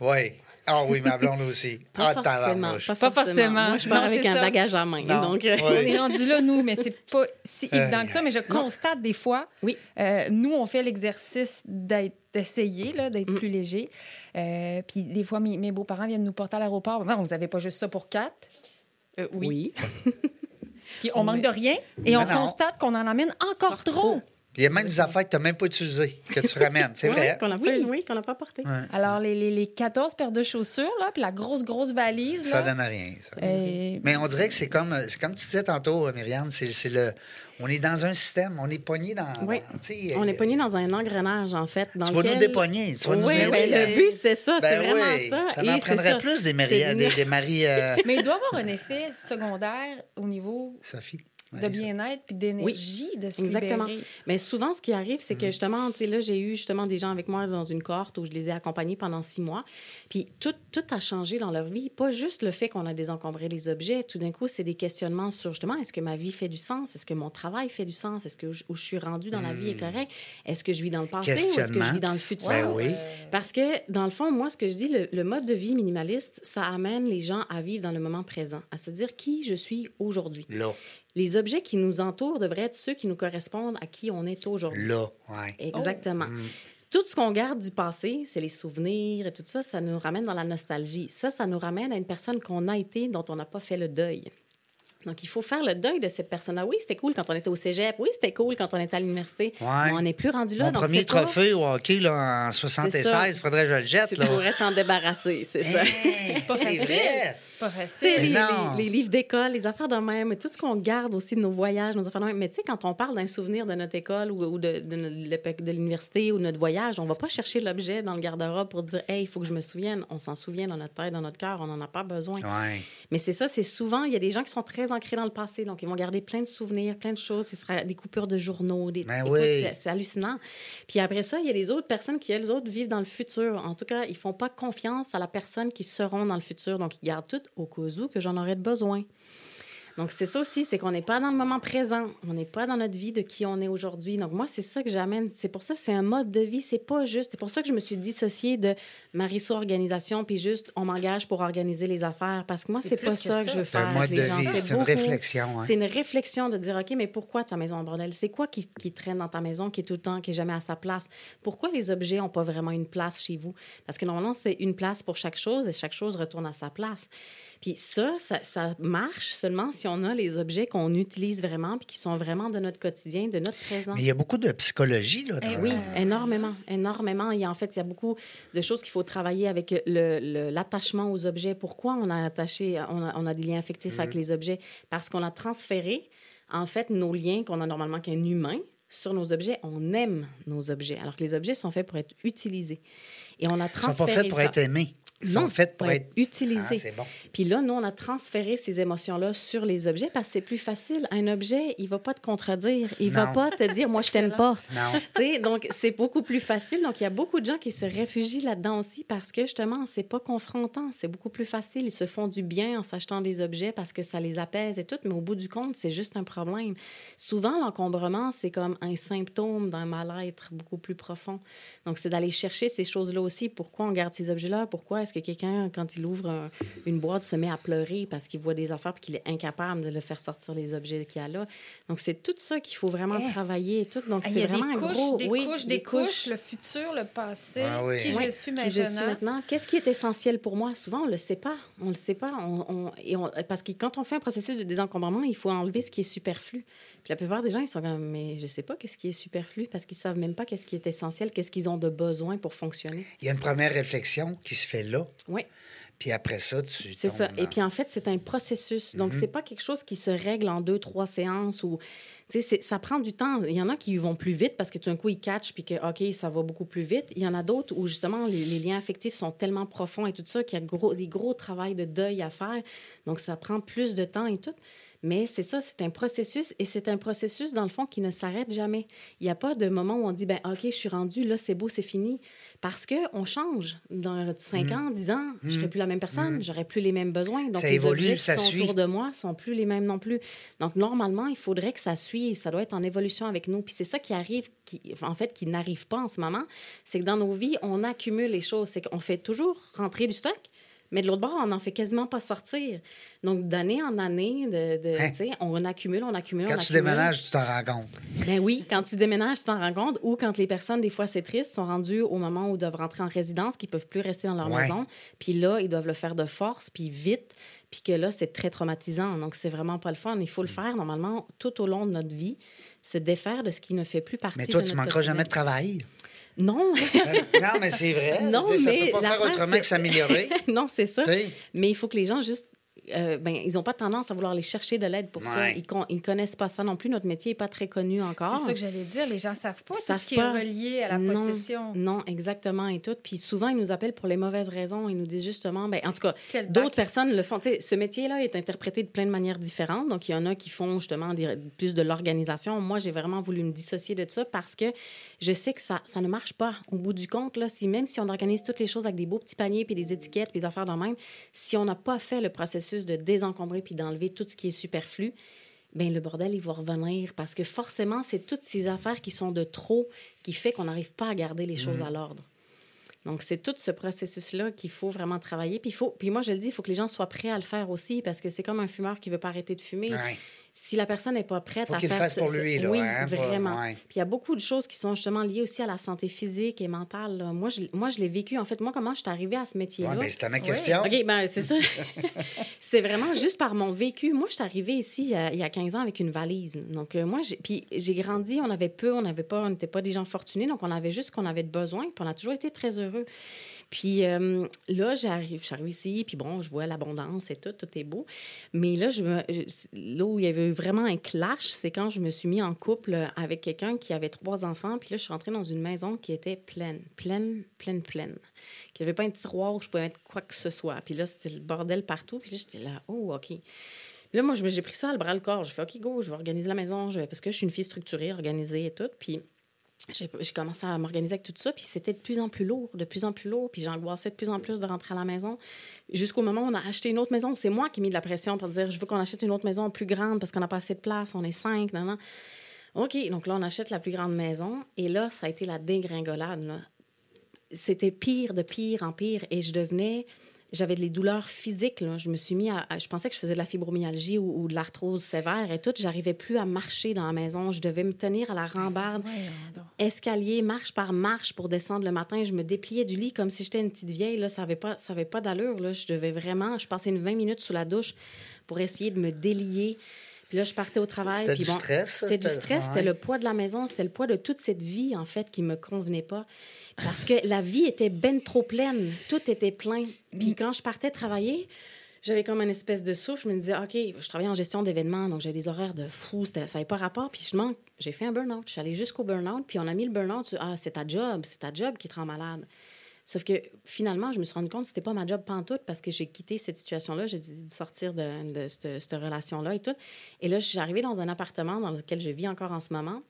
Oui. Ah oui, ma blonde aussi. Pas ah, forcément. Pas Pas forcément. forcément. Moi, je pars Non, avec un ça. bagage à main. Non. Donc, euh. On est rendu là, nous, mais c'est pas si Aïe, évident que ça. Mais je constate des fois, Oui. euh, nous, on fait l'exercice d'être- d'essayer, là, d'être Mm. plus léger. Euh, puis des fois, mes, mes beaux-parents viennent nous porter à l'aéroport. Non, vous n'avez pas juste ça pour quatre. Euh, oui. oui. Puis on manque de rien et on Non, constate qu'on en amène encore trop. Il y a même des affaires que tu n'as même pas utilisées, que tu ramènes. C'est Ouais, vrai. Qu'on n'a pas, Oui. oui, qu'on n'a pas porté. Ouais. Alors, les, les, les 14 paires de chaussures, là, puis la grosse, grosse valise, Ça là, donne à rien. ça. euh, Mais on dirait que c'est comme, c'est comme tu disais tantôt, Myriam, c'est c'est le. On est dans un système, on est pogné dans. Oui. On est euh, pogné dans un engrenage, en fait. Dans Tu vas nous lequel- dépogner, tu vas nous Oui, aider. ben, le but, c'est ça. c'est Ben vraiment oui, ça. Ça m'en prendrait ça. plus des, une- des, des maris. euh, mais il doit avoir un effet secondaire au niveau Sophie. De bien-être puis d'énergie, de se Exactement. libérer. Mais souvent, ce qui arrive, c'est Mm. que justement, tu sais, là, j'ai eu justement des gens avec moi dans une cohorte où je les ai accompagnés pendant six mois. Puis tout, tout a changé dans leur vie. Pas juste le fait qu'on a désencombré les objets. Tout d'un coup, c'est des questionnements sur justement, est-ce que ma vie fait du sens? Est-ce que mon travail fait du sens? Est-ce que je- où je suis rendue dans la vie est correct? Est-ce que je vis dans le passé ou est-ce que je Mm. Vis dans le futur? Ben oui. Parce que, dans le fond, moi, ce que je dis, le, le mode de vie minimaliste, ça amène les gens à vivre dans le moment présent, à se dire qui je suis aujourd'hui. Là, Les objets qui nous entourent devraient être ceux qui nous correspondent à qui on est aujourd'hui. là, ouais. Exactement. Mm. Tout ce qu'on garde du passé, c'est les souvenirs et tout ça, ça nous ramène dans la nostalgie. Ça, ça nous ramène à une personne qu'on a été, dont on n'a pas fait le deuil. Donc, il faut faire le deuil de cette personne-là. Oui, c'était cool quand on était au cégep. Oui, c'était cool quand on était à l'université. Ouais. On n'est plus rendu là. Mon donc premier c'est pas- trophée au hockey là, en 76, faudrait que je le jette. Tu Là. pourrais t'en débarrasser, c'est ça. Hey, Pas c'est facile. vrai. Pas C'est facile. les, non. les- les livres d'école, les affaires de même, tout ce qu'on garde aussi de nos voyages, nos affaires de même. Mais tu sais, quand on parle d'un souvenir de notre école ou, ou de, de, l'université ou de notre voyage, on va pas chercher l'objet dans le garde-robe pour dire, hey, il faut que je me souvienne. On s'en souvient dans notre tête, dans notre cœur, on n'en a pas besoin. Ouais. Mais c'est ça, c'est souvent, il y a des gens qui sont très ancrés dans le passé, donc ils vont garder plein de souvenirs, plein de choses. Ce sera des coupures de journaux, des. Ben oui. c'est- C'est hallucinant. Puis après ça, il y a les autres personnes qui, elles autres, vivent dans le futur. En tout cas, ils font pas confiance à la personne qui seront dans le futur, donc ils gardent tout au cas où que j'en aurais besoin. Donc, c'est ça aussi, c'est qu'on n'est pas dans le moment présent. On n'est pas dans notre vie de qui on est aujourd'hui. Donc, moi, c'est ça que j'amène. C'est pour ça que c'est un mode de vie. C'est pas juste. C'est pour ça que je me suis dissociée de Marisso Organisation, puis juste, on m'engage pour organiser les affaires. Parce que moi, C'est c'est pas que ça que ça. je veux C'est faire. un mode avec de les gens. vie, c'est une réflexion. hein. C'est une réflexion de dire, OK, mais pourquoi ta maison en bordel? C'est quoi qui, qui traîne dans ta maison, qui est tout le temps, qui est jamais à sa place? Pourquoi les objets n'ont pas vraiment une place chez vous? Parce que normalement, c'est une place pour chaque chose et chaque chose retourne à sa place. Puis ça, ça, ça marche seulement si on a les objets qu'on utilise vraiment puis qui sont vraiment de notre quotidien, de notre présent. Mais il y a beaucoup de psychologie. Là, Eh dans- Oui, énormément, énormément. Il y a, en fait, il y a beaucoup de choses qu'il faut travailler avec l'attachement aux objets. Pourquoi on a attaché, on a, on a des liens affectifs avec les objets? Parce qu'on a transféré, en fait, nos liens qu'on a normalement qu'un humain sur nos objets. On aime nos objets, alors que les objets sont faits pour être utilisés. Et on a Ils ne sont transféré pas faits pour ça. être aimés. Sont faits pour être. Ah, utilisés. c'est bon. Puis là, nous, on a transféré ces émotions-là sur les objets parce que c'est plus facile. Un objet, il va pas te contredire. Il va Non. pas te dire, moi, je t'aime pas. Non. Donc, c'est beaucoup plus facile. Donc, il y a beaucoup de gens qui se réfugient là-dedans aussi parce que, justement, c'est pas confrontant. C'est beaucoup plus facile. Ils se font du bien en s'achetant des objets parce que ça les apaise et tout. Mais au bout du compte, c'est juste un problème. Souvent, l'encombrement, c'est comme un symptôme d'un mal-être beaucoup plus profond. Donc, c'est d'aller chercher ces choses-là aussi. Pourquoi on garde ces objets-là? Pourquoi est-ce que quelqu'un, quand il ouvre un- une boîte, se met à pleurer parce qu'il voit des affaires et qu'il est incapable de le faire sortir les objets qu'il y a là? Donc, c'est tout ça qu'il faut vraiment Eh. travailler et tout. Donc, Ah, c'est des vraiment un couches, gros... des oui, couches, des couches, le futur, le passé, Ah oui. qui Ouais, je suis qui maintenant. je suis maintenant. Qu'est-ce qui est essentiel pour moi? Souvent, on ne le sait pas. On le sait pas. On, on- et on- parce que quand on fait un processus de désencombrement, il faut enlever ce qui est superflu. Puis la plupart des gens, ils sont comme, mais je sais pas qu'est-ce qui est superflu parce qu'ils savent même pas qu'est-ce qui est essentiel, qu'est-ce qu'ils ont de besoin pour fonctionner. Il y a une première réflexion qui se fait là. Oui. Puis après ça, tu. C'est ça. Et puis en fait, c'est un processus. Donc, Mhm. c'est pas quelque chose qui se règle en deux, trois séances ou. Tu sais, ça prend du temps. Il y en a qui vont plus vite parce que tout d'un coup, ils catchent puis que, OK, ça va beaucoup plus vite. Il y en a d'autres où, justement, les, les liens affectifs sont tellement profonds et tout ça qu'il y a gros, des gros travails de deuil à faire. Donc, ça prend plus de temps et tout. Mais c'est ça, c'est un processus et c'est un processus, dans le fond, qui ne s'arrête jamais. Il n'y a pas de moment où on dit, ben OK, je suis rendu, là, c'est beau, c'est fini. Parce qu'on change. Dans 5 ans, 10 ans, je ne serai plus la même personne, j'aurai plus les mêmes besoins. Donc, Mm. Ça les évolue, objets qui ça sont suit. autour de moi sont plus les mêmes non plus. Donc, normalement, il faudrait que ça suive. Ça doit être en évolution avec nous. Puis c'est ça qui arrive, qui, en fait, qui n'arrive pas en ce moment. C'est que dans nos vies, on accumule les choses. C'est qu'on fait toujours rentrer du stock. Mais de l'autre bord, on n'en fait quasiment pas sortir. Donc, d'année en année, de, de- Hein? tu on accumule, on accumule, Quand on tu accumule. déménages, tu t'en rends compte. Ben oui, quand tu déménages, tu t'en rends compte. Ou quand les personnes, des fois, c'est triste, sont rendues au moment où ils doivent rentrer en résidence, qu'ils peuvent plus rester dans leur Ouais. maison. Puis là, ils doivent le faire de force, puis vite. Puis que là, c'est très traumatisant. Donc, c'est vraiment pas le fun. Il faut Mm. le faire, normalement, tout au long de notre vie, se défaire de ce qui ne fait plus partie Mais toi, de tu notre manqueras jamais de travail. Non, non, mais c'est vrai. Non, Tu sais, ça mais peut pas faire autrement c'est- que s'améliorer. non, c'est ça. Mais il faut que les gens juste euh, ben, ils n'ont pas tendance à vouloir aller chercher de l'aide pour ça. Ils ne connaissent pas ça non plus. Notre métier n'est pas très connu encore. C'est ça que j'allais dire. Les gens ne savent pas tout savent ce qui pas. est relié à la Non, possession. Non, exactement, et tout. Puis souvent, ils nous appellent pour les mauvaises raisons. Ils nous disent justement, ben, en tout cas, d'autres personnes le font. Tu sais, ce métier-là est interprété de plein de manières différentes. Donc, il y en a qui font justement des- plus de l'organisation. Moi, j'ai vraiment voulu me dissocier de ça parce que je sais que ça, ça ne marche pas. Au bout du compte, là, si, même si on organise toutes les choses avec des beaux petits paniers, puis des étiquettes, puis des affaires dans le même, si on n'a pas fait le processus de désencombrer puis d'enlever tout ce qui est superflu, ben le bordel, il va revenir parce que forcément, c'est toutes ces affaires qui sont de trop qui fait qu'on n'arrive pas à garder les choses à l'ordre. Donc, c'est tout ce processus-là qu'il faut vraiment travailler. Puis, faut, puis moi, je le dis, il faut que les gens soient prêts à le faire aussi parce que c'est comme un fumeur qui veut pas arrêter de fumer. Ouais. Si la personne n'est pas prête Faut à faire fasse ce- pour ce- lui, là, oui, hein, vraiment. ouais. Puis il y a beaucoup de choses qui sont justement liées aussi à la santé physique et mentale. là. Moi, je, moi, je l'ai vécu. En fait, moi, comment je suis arrivée à ce métier-là? Ouais, ben, c'était ma question. OK, ben c'est ça. c'est vraiment juste par mon vécu. Moi, je suis arrivée ici il y a, il y a 15 ans avec une valise. Donc, euh, moi, j'ai, puis j'ai grandi, on avait peu, on n'avait pas, on n'était pas des gens fortunés, donc on avait juste ce qu'on avait de besoin, puis on a toujours été très heureux. Puis euh, là, j'arrive, ici, puis bon, je vois l'abondance et tout, tout est beau. Mais là, là où il y avait eu vraiment un clash, c'est quand je me suis mis en couple avec quelqu'un qui avait trois enfants. Puis là, je suis rentrée dans une maison qui était pleine, pleine, pleine, pleine. Qui n'avait pas un tiroir où je pouvais mettre quoi que ce soit. Puis là, c'était le bordel partout. Puis là, j'étais là, oh, OK. Là, moi, j'ai pris ça le bras le corps. Je fais, OK, go, je vais organiser la maison. Je vais- Parce que je suis une fille structurée, organisée et tout. Puis j'ai commencé à m'organiser avec tout ça, puis c'était de plus en plus lourd, de plus en plus lourd, puis j'angoissais de plus en plus de rentrer à la maison. Jusqu'au moment où on a acheté une autre maison, c'est moi qui ai mis de la pression pour dire je veux qu'on achète une autre maison plus grande parce qu'on n'a pas assez de place, on est cinq, non, non. OK, donc là, on achète la plus grande maison, et là, ça a été la dégringolade. C'était pire de pire en pire, et je devenais. J'avais des douleurs physiques. Là. Je me suis mis à, à- Je pensais que je faisais de la fibromyalgie ou, ou de l'arthrose sévère et tout. J'arrivais plus à marcher dans la maison. Je devais me tenir à la rambarde Voyons donc. escalier, marche par marche pour descendre le matin. Je me dépliais du lit comme si j'étais une petite vieille. Là. Ça n'avait pas, ça avait pas d'allure. Là. Je devais vraiment... Je passais une 20 minutes sous la douche pour essayer de me délier. Puis là, je partais au travail. C'était du bon, stress? C'était du stress. C'était le poids de la maison. C'était le poids de toute cette vie, en fait, qui me convenait pas. Parce que la vie était ben trop pleine. Tout était plein. Puis quand je partais travailler... J'avais comme une espèce de souffle. Je me disais, OK, je travaillais en gestion d'événements, donc j'ai des horaires de fou. Ça n'avait pas rapport. Puis je manque- j'ai fait un burn-out. Je suis allée jusqu'au burn-out. Puis on a mis le burn-out sur, ah, c'est ta job, c'est ta job qui te rend malade. Sauf que finalement, je me suis rendu compte que c'était pas ma job pantoute parce que j'ai quitté cette situation-là. J'ai dit de sortir de, de cette, cette relation-là et tout. Et là, je suis arrivée dans un appartement dans lequel je vis encore en ce moment.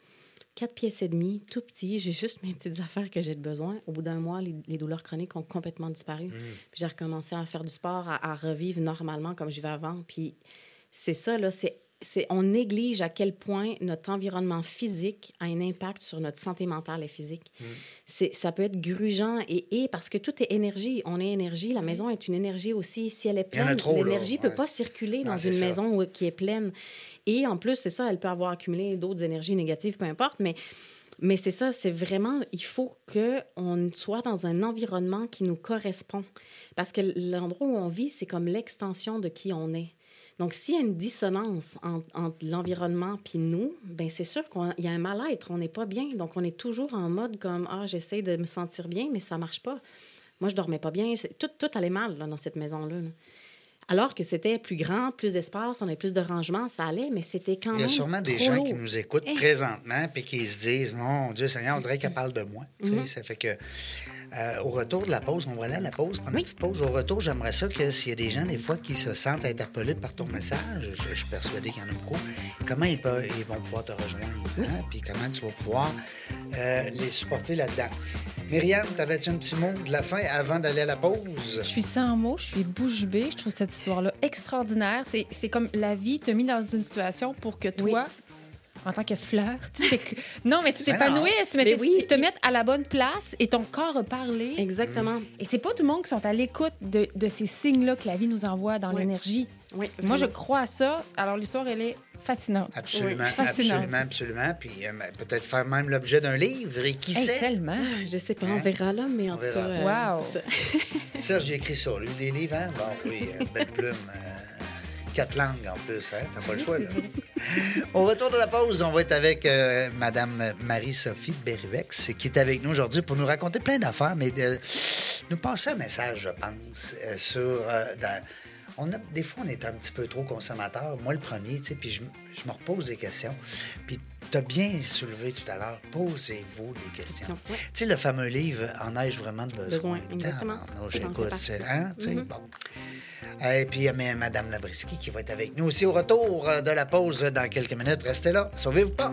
Quatre pièces et demie, tout petit. J'ai juste mes petites affaires que j'ai de besoin. Au bout d'un mois, les, les douleurs chroniques ont complètement disparu. Puis j'ai recommencé à faire du sport, à, à revivre normalement comme je vivais avant. Puis c'est ça, là, c'est, on néglige à quel point notre environnement physique a un impact sur notre santé mentale et physique. C'est, ça peut être grugeant et, et parce que tout est énergie. On est énergie. La maison est une énergie aussi. Si elle est pleine, l'énergie ne peut pas circuler Non, dans une ça. maison qui est pleine. Et en plus, c'est ça, elle peut avoir accumulé d'autres énergies négatives, peu importe, mais, mais c'est ça, c'est vraiment, il faut qu'on soit dans un environnement qui nous correspond. Parce que l'endroit où on vit, c'est comme l'extension de qui on est. Donc, s'il y a une dissonance en- entre l'environnement puis nous, ben c'est sûr qu'il y a un mal-être, on n'est pas bien. Donc, on est toujours en mode comme, ah, j'essaie de me sentir bien, mais ça marche pas. Moi, je dormais pas bien. Tout, tout allait mal dans cette maison-là. là. Alors que c'était plus grand, plus d'espace, on avait plus de rangement, ça allait, mais c'était quand Il y même a sûrement des gens lourd. qui nous écoutent Eh. présentement puis qui se disent Mon Dieu Seigneur, on dirait qu'elle parle de moi. Mhm. Ça fait que. Euh, au retour de la pause, on va aller à la pause, prendre une petite pause. Au retour, j'aimerais ça que s'il y a des gens, des fois, qui se sentent interpellés par ton message, je, je suis persuadé qu'il y en a beaucoup, comment ils, peuvent- ils vont pouvoir te rejoindre, hein? puis comment tu vas pouvoir euh, les supporter là-dedans. Myriam, t'avais-tu un petit mot de la fin avant d'aller à la pause? Je suis sans mots, je suis bouche bée. Je trouve cette histoire-là extraordinaire. C'est c'est comme la vie t'a mis dans une situation pour que toi, en tant que fleur, tu non, mais tu non. t'épanouisses, mais, Mais c'est- oui. ils te mettent à la bonne place et ton corps a parlé. Exactement. Et c'est pas tout le monde qui sont à l'écoute de, de ces signes-là que la vie nous envoie dans Oui. l'énergie. Oui, Moi, je crois à ça. Alors, l'histoire, elle est fascinante. Absolument, Oui. Fascinant. absolument, absolument. Puis euh, ben, peut-être faire même l'objet d'un livre, et qui Hey, sait? tellement. Ah, Je sais pas, Hein? on verra là, mais en On tout verra. cas. euh, Wow. Serge, j'ai écrit ça, lui, les livres, hein? Bon, oui, euh, belle plume. Euh, quatre langues en plus, hein? T'as pas le choix, là. Au retour de la pause, on va être avec euh, Madame Marie-Sophie Berrivex, qui est avec nous aujourd'hui pour nous raconter plein d'affaires, mais de nous passer un message, je pense, euh, sur... euh, dans- on a, des fois, on est un petit peu trop consommateur. Moi, le premier, tu sais, puis je, je me repose des questions. Puis tu as bien soulevé tout à l'heure, posez-vous des questions. Tu sais, le fameux livre En ai-je vraiment de besoin? Besoin, exactement. Tabarnouche, Je t'en écoute, fais partie. c'est- hein, Mhm. bon. Et puis, il y a Mme Labriski qui va être avec nous aussi au retour euh, de la pause dans quelques minutes. Restez là, sauvez-vous pas.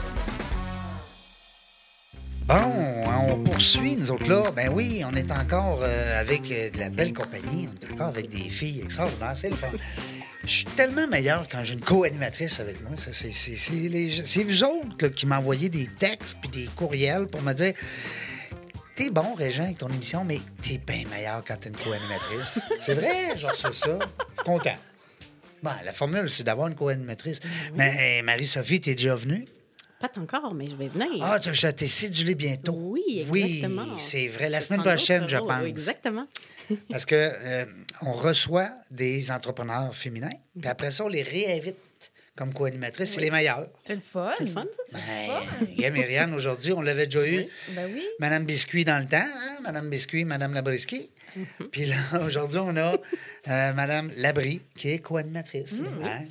Bon, on poursuit, nous autres là. Ben oui, on est encore euh, avec euh, de la belle compagnie. On est encore avec des filles extraordinaires. C'est le fun. Je suis tellement meilleur quand j'ai une co-animatrice avec moi. C'est c'est- c'est les- c'est vous autres là, qui m'envoyez des textes puis des courriels pour me dire T'es bon, Régent, avec ton émission, mais t'es bien meilleur quand t'es une co-animatrice. c'est vrai, genre c'est ça. Content. Bon, la formule, c'est d'avoir une co-animatrice. Mais Marie-Sophie, t'es déjà venue? Pas encore, mais je vais venir. Ah, tu- je t'ai cédulé bientôt. oui, Oui, exactement. c'est vrai. La semaine prochaine, je pense. Exactement. Parce que euh, on reçoit des entrepreneurs féminins, puis après ça, on les réinvite comme co-animatrices. C'est les meilleurs. C'est le fun. C'est le fun, ça? Ben, Myriam, aujourd'hui, on l'avait déjà eu. Ben oui. Madame Biscuit dans le temps, hein? Madame Biscuit, Madame Labriski. Mm-hmm. Puis là, aujourd'hui, on a euh, Madame Labrie, qui est co-animatrice. hein?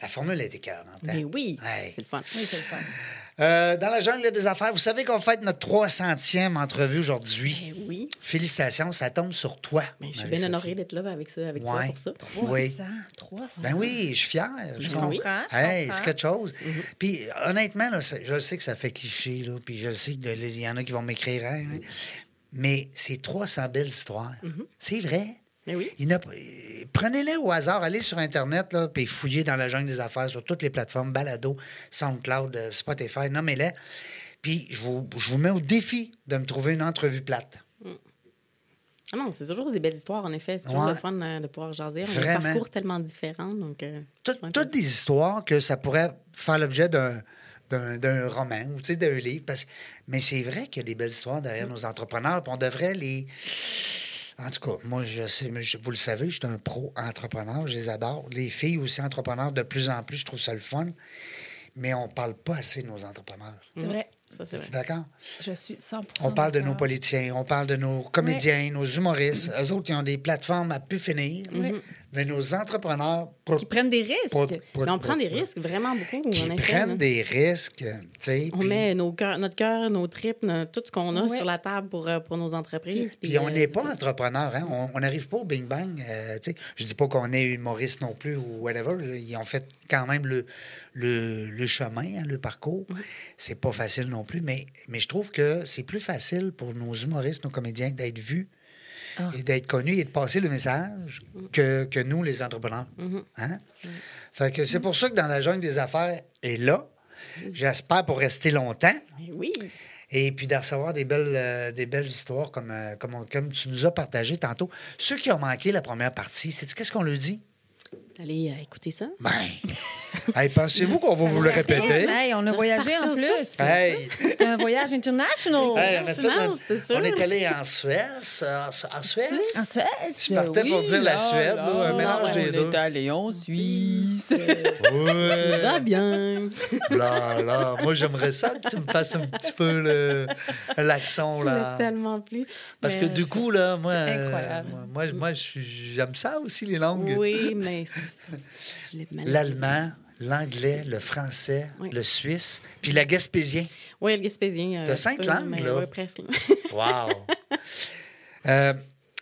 La formule est écœurante. hein? Mm-hmm. Mais oui, Ouais. c'est le fun. Oui, c'est le fun. Euh, dans la jungle des affaires, vous savez qu'on fête notre 300e entrevue aujourd'hui. Ben oui. Félicitations, ça tombe sur toi. Ben, je suis bien honorée d'être là avec, ça, avec toi pour ça. 300. Oui. 300. Ben oui, je suis fier. Je Je comprends. comprends, je Hey, comprends. c'est quelque chose. Puis honnêtement, là, je le sais que ça fait cliché, là, puis je le sais qu'il y en a qui vont m'écrire, hein, hein, mais c'est 300 belles histoires. C'est vrai. Oui. A- Prenez-les au hasard, allez sur Internet, là, puis fouillez dans la jungle des affaires sur toutes les plateformes, Balado, SoundCloud, euh, Spotify, nommez-les. Puis je vous, je vous mets au défi de me trouver une entrevue plate. Ah non, c'est toujours des belles histoires, en effet. C'est toujours Ouais. le fun euh, de pouvoir jaser. On a Vraiment. des parcours tellement différents. Donc, euh, Tout- toutes des histoires que ça pourrait faire l'objet d'un, d'un, d'un roman ou d'un livre. Parce... Mais c'est vrai qu'il y a des belles histoires derrière nos entrepreneurs, puis on devrait les. En tout cas, moi, je sais, je- vous le savez, je suis un pro-entrepreneur, je les adore. Les filles aussi entrepreneurs, de plus en plus, je trouve ça le fun. Mais on parle pas assez de nos entrepreneurs. C'est vrai. ça, c'est vrai. Tu d'accord? Je suis 100 On parle de nos politiciens, on parle de nos comédiens, nos humoristes. Eux autres, ils ont des plateformes à pu finir. Oui. Mais nos entrepreneurs. pour- Qui prennent des risques. pour- pour- Mais on prend des risques, vraiment beaucoup, Qui en effet. prennent là. des risques, tu sais. On met nos cœurs- notre cœur, nos tripes, tout ce qu'on a Ouais. sur la table pour, euh, pour nos entreprises. Puis on euh, n'est pas ça. entrepreneur, hein? On- n'arrive pas au Bing Bang. euh, tu sais. je dis pas qu'on est humoriste non plus ou whatever. Ils ont fait quand même le, le, le chemin, hein, le parcours. C'est pas facile non plus, mais, mais je trouve que c'est plus facile pour nos humoristes, nos comédiens, d'être vus Ah. et d'être connus et de passer le message que, que nous, les entrepreneurs. Hein? Fait que c'est pour ça que dans la jungle des affaires est là. J'espère pour rester longtemps. Mais oui. Et puis de recevoir des belles, euh, des belles histoires comme, euh, comme, on- comme tu nous as partagé tantôt. Ceux qui ont manqué la première partie, c'est qu'est-ce qu'on leur dit? Allez euh, écouter ça? Ben, hey, pensez-vous qu'on va vous le répéter? Hey, on a voyagé en plus. Hey, C'était un voyage international. hey, on, a fait on est allé en Suède, euh, en Suède. En Suède. Je partais pour dire la Suède, là, un mélange des deux. On est allé en Suisse. Ouais. Va bien. Là, là, moi j'aimerais ça que tu me fasses un petit peu le- l'accent là. tellement plu. Parce que du coup là, moi, moi, moi, suis- j'aime ça aussi les langues. Oui, mais l'allemand, l'anglais, le français, Oui. le suisse, puis le gaspésien. Oui, le gaspésien. Euh, cinq peu, langues, là. ouais, presque. Wow! Euh,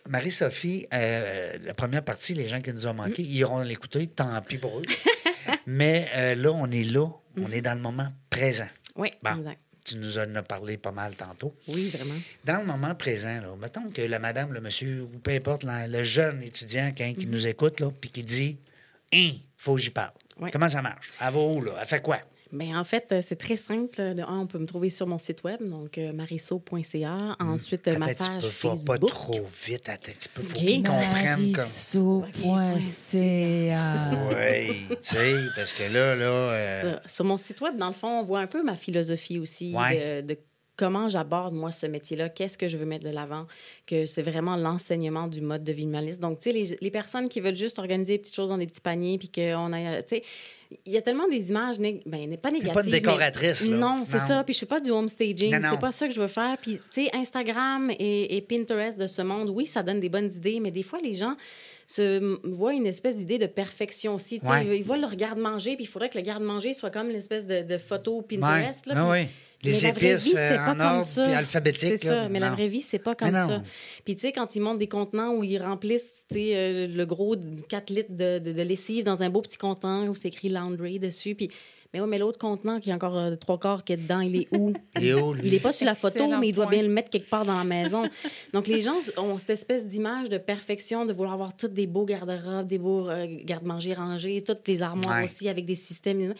Marie-Sophie, euh, la première partie, les gens qui nous ont manqué, ils iront l'écouter, tant pis pour eux. Mais là, on est là, on est dans le moment présent. oui, Bon, exact. tu nous en as parlé pas mal tantôt. Oui, vraiment. Dans le moment présent, là, mettons que la madame, le monsieur, ou peu importe, le jeune étudiant qui, qui nous écoute, là, puis qui dit Hein, faut que j'y parle. Ouais. Comment ça marche? Elle va où, là? Elle fait quoi? Mais en fait, euh, c'est très simple. De un, on peut me trouver sur mon site web, donc euh, marisso.ca. Ensuite, euh, ma page tu peux pas- Facebook. pas trop vite. Attends, tu peux, faut Ok. qu'ils comprennent comme... Marisso.ca. Oui, tu sais, parce que là, là... euh. Sur mon site web, dans le fond, on voit un peu ma philosophie aussi Ouais. de, de comment j'aborde, moi, ce métier-là, qu'est-ce que je veux mettre de l'avant, que c'est vraiment l'enseignement du mode de vie minimaliste. Donc, tu sais, les, les personnes qui veulent juste organiser des petites choses dans des petits paniers, puis qu'on a, tu sais, il y a tellement des images, né- ben, pas négatives. pas une mais- décoratrice, là. Non, c'est ça. Puis je fais pas du home staging. C'est pas ça que je veux faire. Puis, tu sais, Instagram et, et Pinterest de ce monde, oui, ça donne des bonnes idées, mais des fois, les gens se voient une espèce d'idée de perfection aussi. Ouais. Ils voient le garde-manger, puis il faudrait que le garde-manger soit comme l'espèce de, de photo ouais. Pinterest. là, Ah oui. Les mais la vraie épices vie, euh, c'est pas en comme ordre, puis alphabétique. C'est là, ça, mais la vraie vie, c'est pas comme ça. Puis, tu sais, quand ils montent des contenants où ils remplissent, tu sais, euh, le gros 4 litres de, de- de lessive dans un beau petit contenant où c'est écrit laundry dessus, puis... Mais oui, mais l'autre contenant qui est encore euh, trois quarts qui est dedans, il est où? Il est où, lui? Il est pas sur la photo, Excellent mais il doit point. bien le mettre quelque part dans la maison. Donc, les gens ont cette espèce d'image de perfection, de vouloir avoir tous des beaux garde-robes, des beaux euh, garde-manger rangés, toutes les armoires Ouais. aussi avec des systèmes.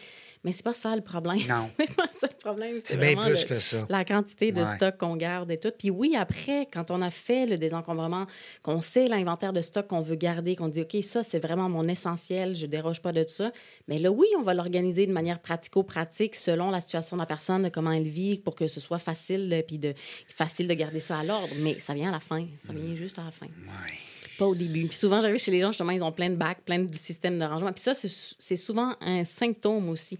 Mais c'est pas ça le problème. Non. c'est pas ça le problème. C'est bien plus le- que ça. la quantité de Ouais. stock qu'on garde et tout. Puis oui, après, quand on a fait le désencombrement, qu'on sait l'inventaire de stock qu'on veut garder, qu'on dit, OK, ça, c'est vraiment mon essentiel, je déroge pas de ça. Mais là, oui, on va l'organiser de manière pratico-pratique selon la situation de la personne, de comment elle vit, pour que ce soit facile, puis de, facile de garder ça à l'ordre. Mais ça vient à la fin. Ça vient juste à la fin. Ouais. Pas au début. Puis souvent, j'arrive chez les gens, justement, ils ont plein de bacs, plein de systèmes de rangement. Puis ça, c'est souvent un symptôme aussi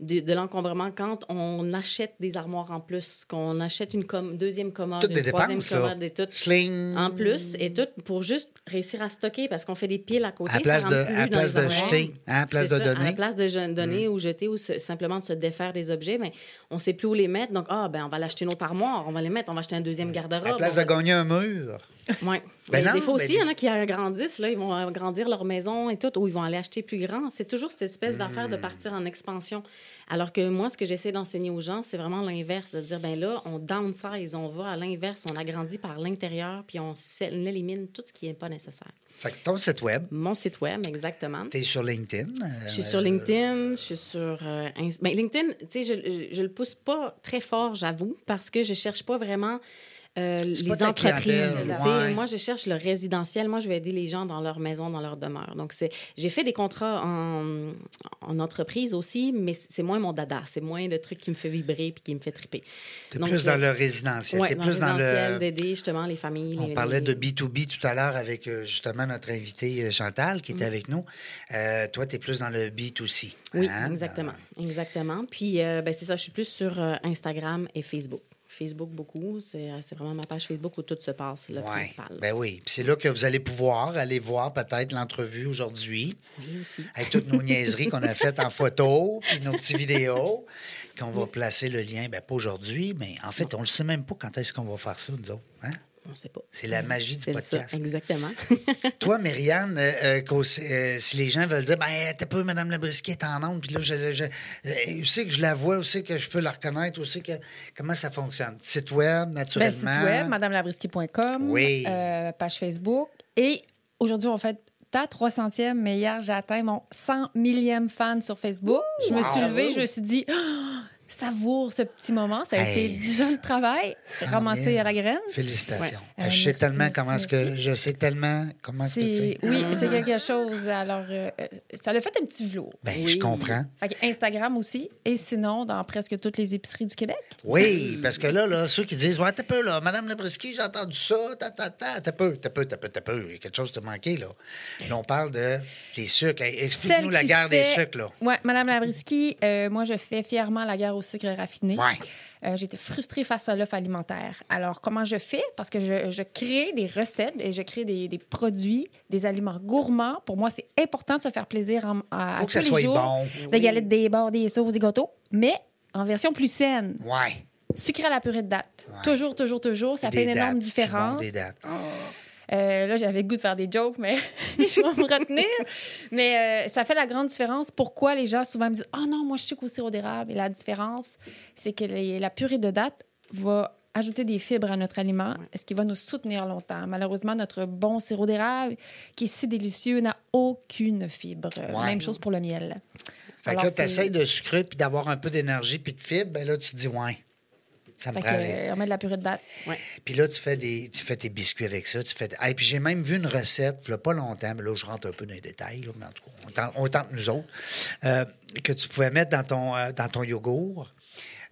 de, de l'encombrement quand on achète des armoires en plus, qu'on achète une com- deuxième commode, Toutes une des troisième dépenses, commode et tout. Sling. En plus, et tout pour juste réussir à stocker parce qu'on fait des piles à côté. À place ça de, à place de jeter, à place de ça, À donner. Mm. la place de donner ou jeter ou se- simplement de se défaire des objets, mais on ne sait plus où les mettre. Donc, ah, ben, on va l'acheter une autre armoire, on va les mettre, on va acheter un deuxième garde-robe. À place de va- gagner un mur. Ouais. Ben Mais non, des fois ben aussi, il y en a qui agrandissent, là, ils vont agrandir leur maison et tout, ou ils vont aller acheter plus grand. C'est toujours cette espèce d'affaire de Hmm. partir en expansion. Alors que moi, ce que j'essaie d'enseigner aux gens, c'est vraiment l'inverse, de dire, ben là, on downsize, on va à l'inverse, on agrandit par l'intérieur, puis on, élimine tout ce qui n'est pas nécessaire. Fait que ton site web, Mon site web, exactement. tu es sur LinkedIn. euh, Je suis sur LinkedIn, je suis sur euh, ben, LinkedIn, tu sais, je, je le pousse pas très fort, j'avoue, parce que je cherche pas vraiment euh, les entreprises. ouais. Moi, je cherche le résidentiel. Moi, je vais aider les gens dans leur maison, dans leur demeure. Donc, c'est, j'ai fait des contrats en, en entreprise aussi, mais c'est moins mon dada. C'est moins le truc qui me fait vibrer puis qui me fait triper. Tu es Donc, plus dans le résidentiel. Ouais, tu es dans plus le dans résidentiel, le. d'aider justement les familles. On les- parlait de B2B tout à l'heure avec euh, justement notre invité euh, Chantal qui était avec nous. Euh, toi, tu es plus dans le B2C. Oui, hein? exactement. Exactement. Puis, euh, ben, c'est ça, je suis plus sur euh, Instagram et Facebook. Facebook beaucoup, c'est euh, c'est vraiment ma page Facebook où tout se passe, le Ouais. principal. Ben oui. Puis c'est là que vous allez pouvoir aller voir peut-être l'entrevue aujourd'hui Oui, aussi. avec toutes nos niaiseries qu'on a faites en photo, puis nos petites vidéos, qu'on va placer le lien, ben pas aujourd'hui, mais en fait, on ne sait même pas quand est-ce qu'on va faire ça, nous autres. Hein? On ne sait pas. C'est la magie du ça, podcast. exactement. Toi, Myriane, euh, euh, euh, si les gens veulent dire, ben, t'as pas Mme Labrisquier est en onde, puis là, je, je, je- où c'est que je la vois, c'est que je peux la reconnaître, c'est que. Comment ça fonctionne? Site web, Ben, naturellement? site web, madamelabrisky.com. Oui. euh, page Facebook. Et aujourd'hui, on fait ta 300e, mais hier, j'ai atteint mon 100 millième fan sur Facebook. je me suis levée, je me suis dit, Ah, savoure ce petit moment. Ça a Hey, été 10 ans de travail, 100 ramassé 000. à la graine. Félicitations. Ouais. Euh, je sais merci, tellement comment est-ce que. Je sais tellement comment est-ce que c'est. Oui, c'est quelque chose. Alors, euh, ça l'a fait un petit velours. Ben, Oui. je comprends. Fait que Instagram aussi, et sinon, dans presque toutes les épiceries du Québec. Oui, parce que là, là, ceux qui disent, ouais, t'as peu, là, Madame Labrisky, j'ai entendu ça, ta, ta, ta, t'as peu, t'as peu, t'as peu, t'as peu, il y a quelque chose qui t'a manqué, là. Là, on parle de des sucres. Explique-nous la guerre des sucres, là. Oui, Madame Labrisky, euh, moi, je fais fièrement la guerre au sucre raffiné. Ouais. Euh, J'étais frustrée face à l'offre alimentaire. Alors, comment je fais? Parce que je, je crée des recettes et je crée des, des produits, des aliments gourmands. Pour moi, c'est important de se faire plaisir en, à, Faut à que ça tous les soit jours. bon. Des galettes, des bars, des sauces, des gâteaux, mais en version plus saine. Ouais. Sucré à la purée de date. Toujours, toujours, toujours. Ça Des fait une énorme dates, c'est bon, différence. des dates. Euh, là, j'avais goût de faire des jokes, mais je vais me retenir. Mais euh, ça fait la grande différence. Pourquoi les gens souvent me disent Ah non, moi, je suis qu'au sirop d'érable. Et la différence, c'est que les- la purée de date va ajouter des fibres à notre aliment, ce qui va nous soutenir longtemps. Malheureusement, notre bon sirop d'érable, qui est si délicieux, n'a aucune fibre. Ouais. Même chose pour le miel. Fait que Alors, là, tu essaies de sucrer puis d'avoir un peu d'énergie puis de fibre. Ben là, tu te dis, ouais, ça me Fait que, euh, on met de la purée de date. Puis là, tu fais, des, tu fais tes biscuits avec ça. Tu fais... Et puis j'ai même vu une recette, il pas longtemps, mais là, je rentre un peu dans les détails, là, mais en tout cas, on tente, on tente nous autres, euh, que tu pouvais mettre dans ton, euh, dans ton yogourt.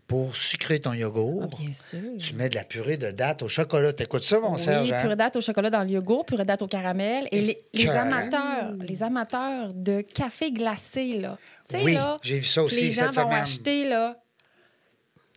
Pour sucrer ton yogourt, Ah, bien sûr. tu mets de la purée de date au chocolat. T'écoutes ça, mon Oui, Serge? hein? purée de date au chocolat dans le yogourt, purée de date au caramel. Et les, amateurs, les amateurs de café glacé, là. Tu sais, Oui, là, j'ai vu ça aussi Les gens cette vont semaine. acheter, là,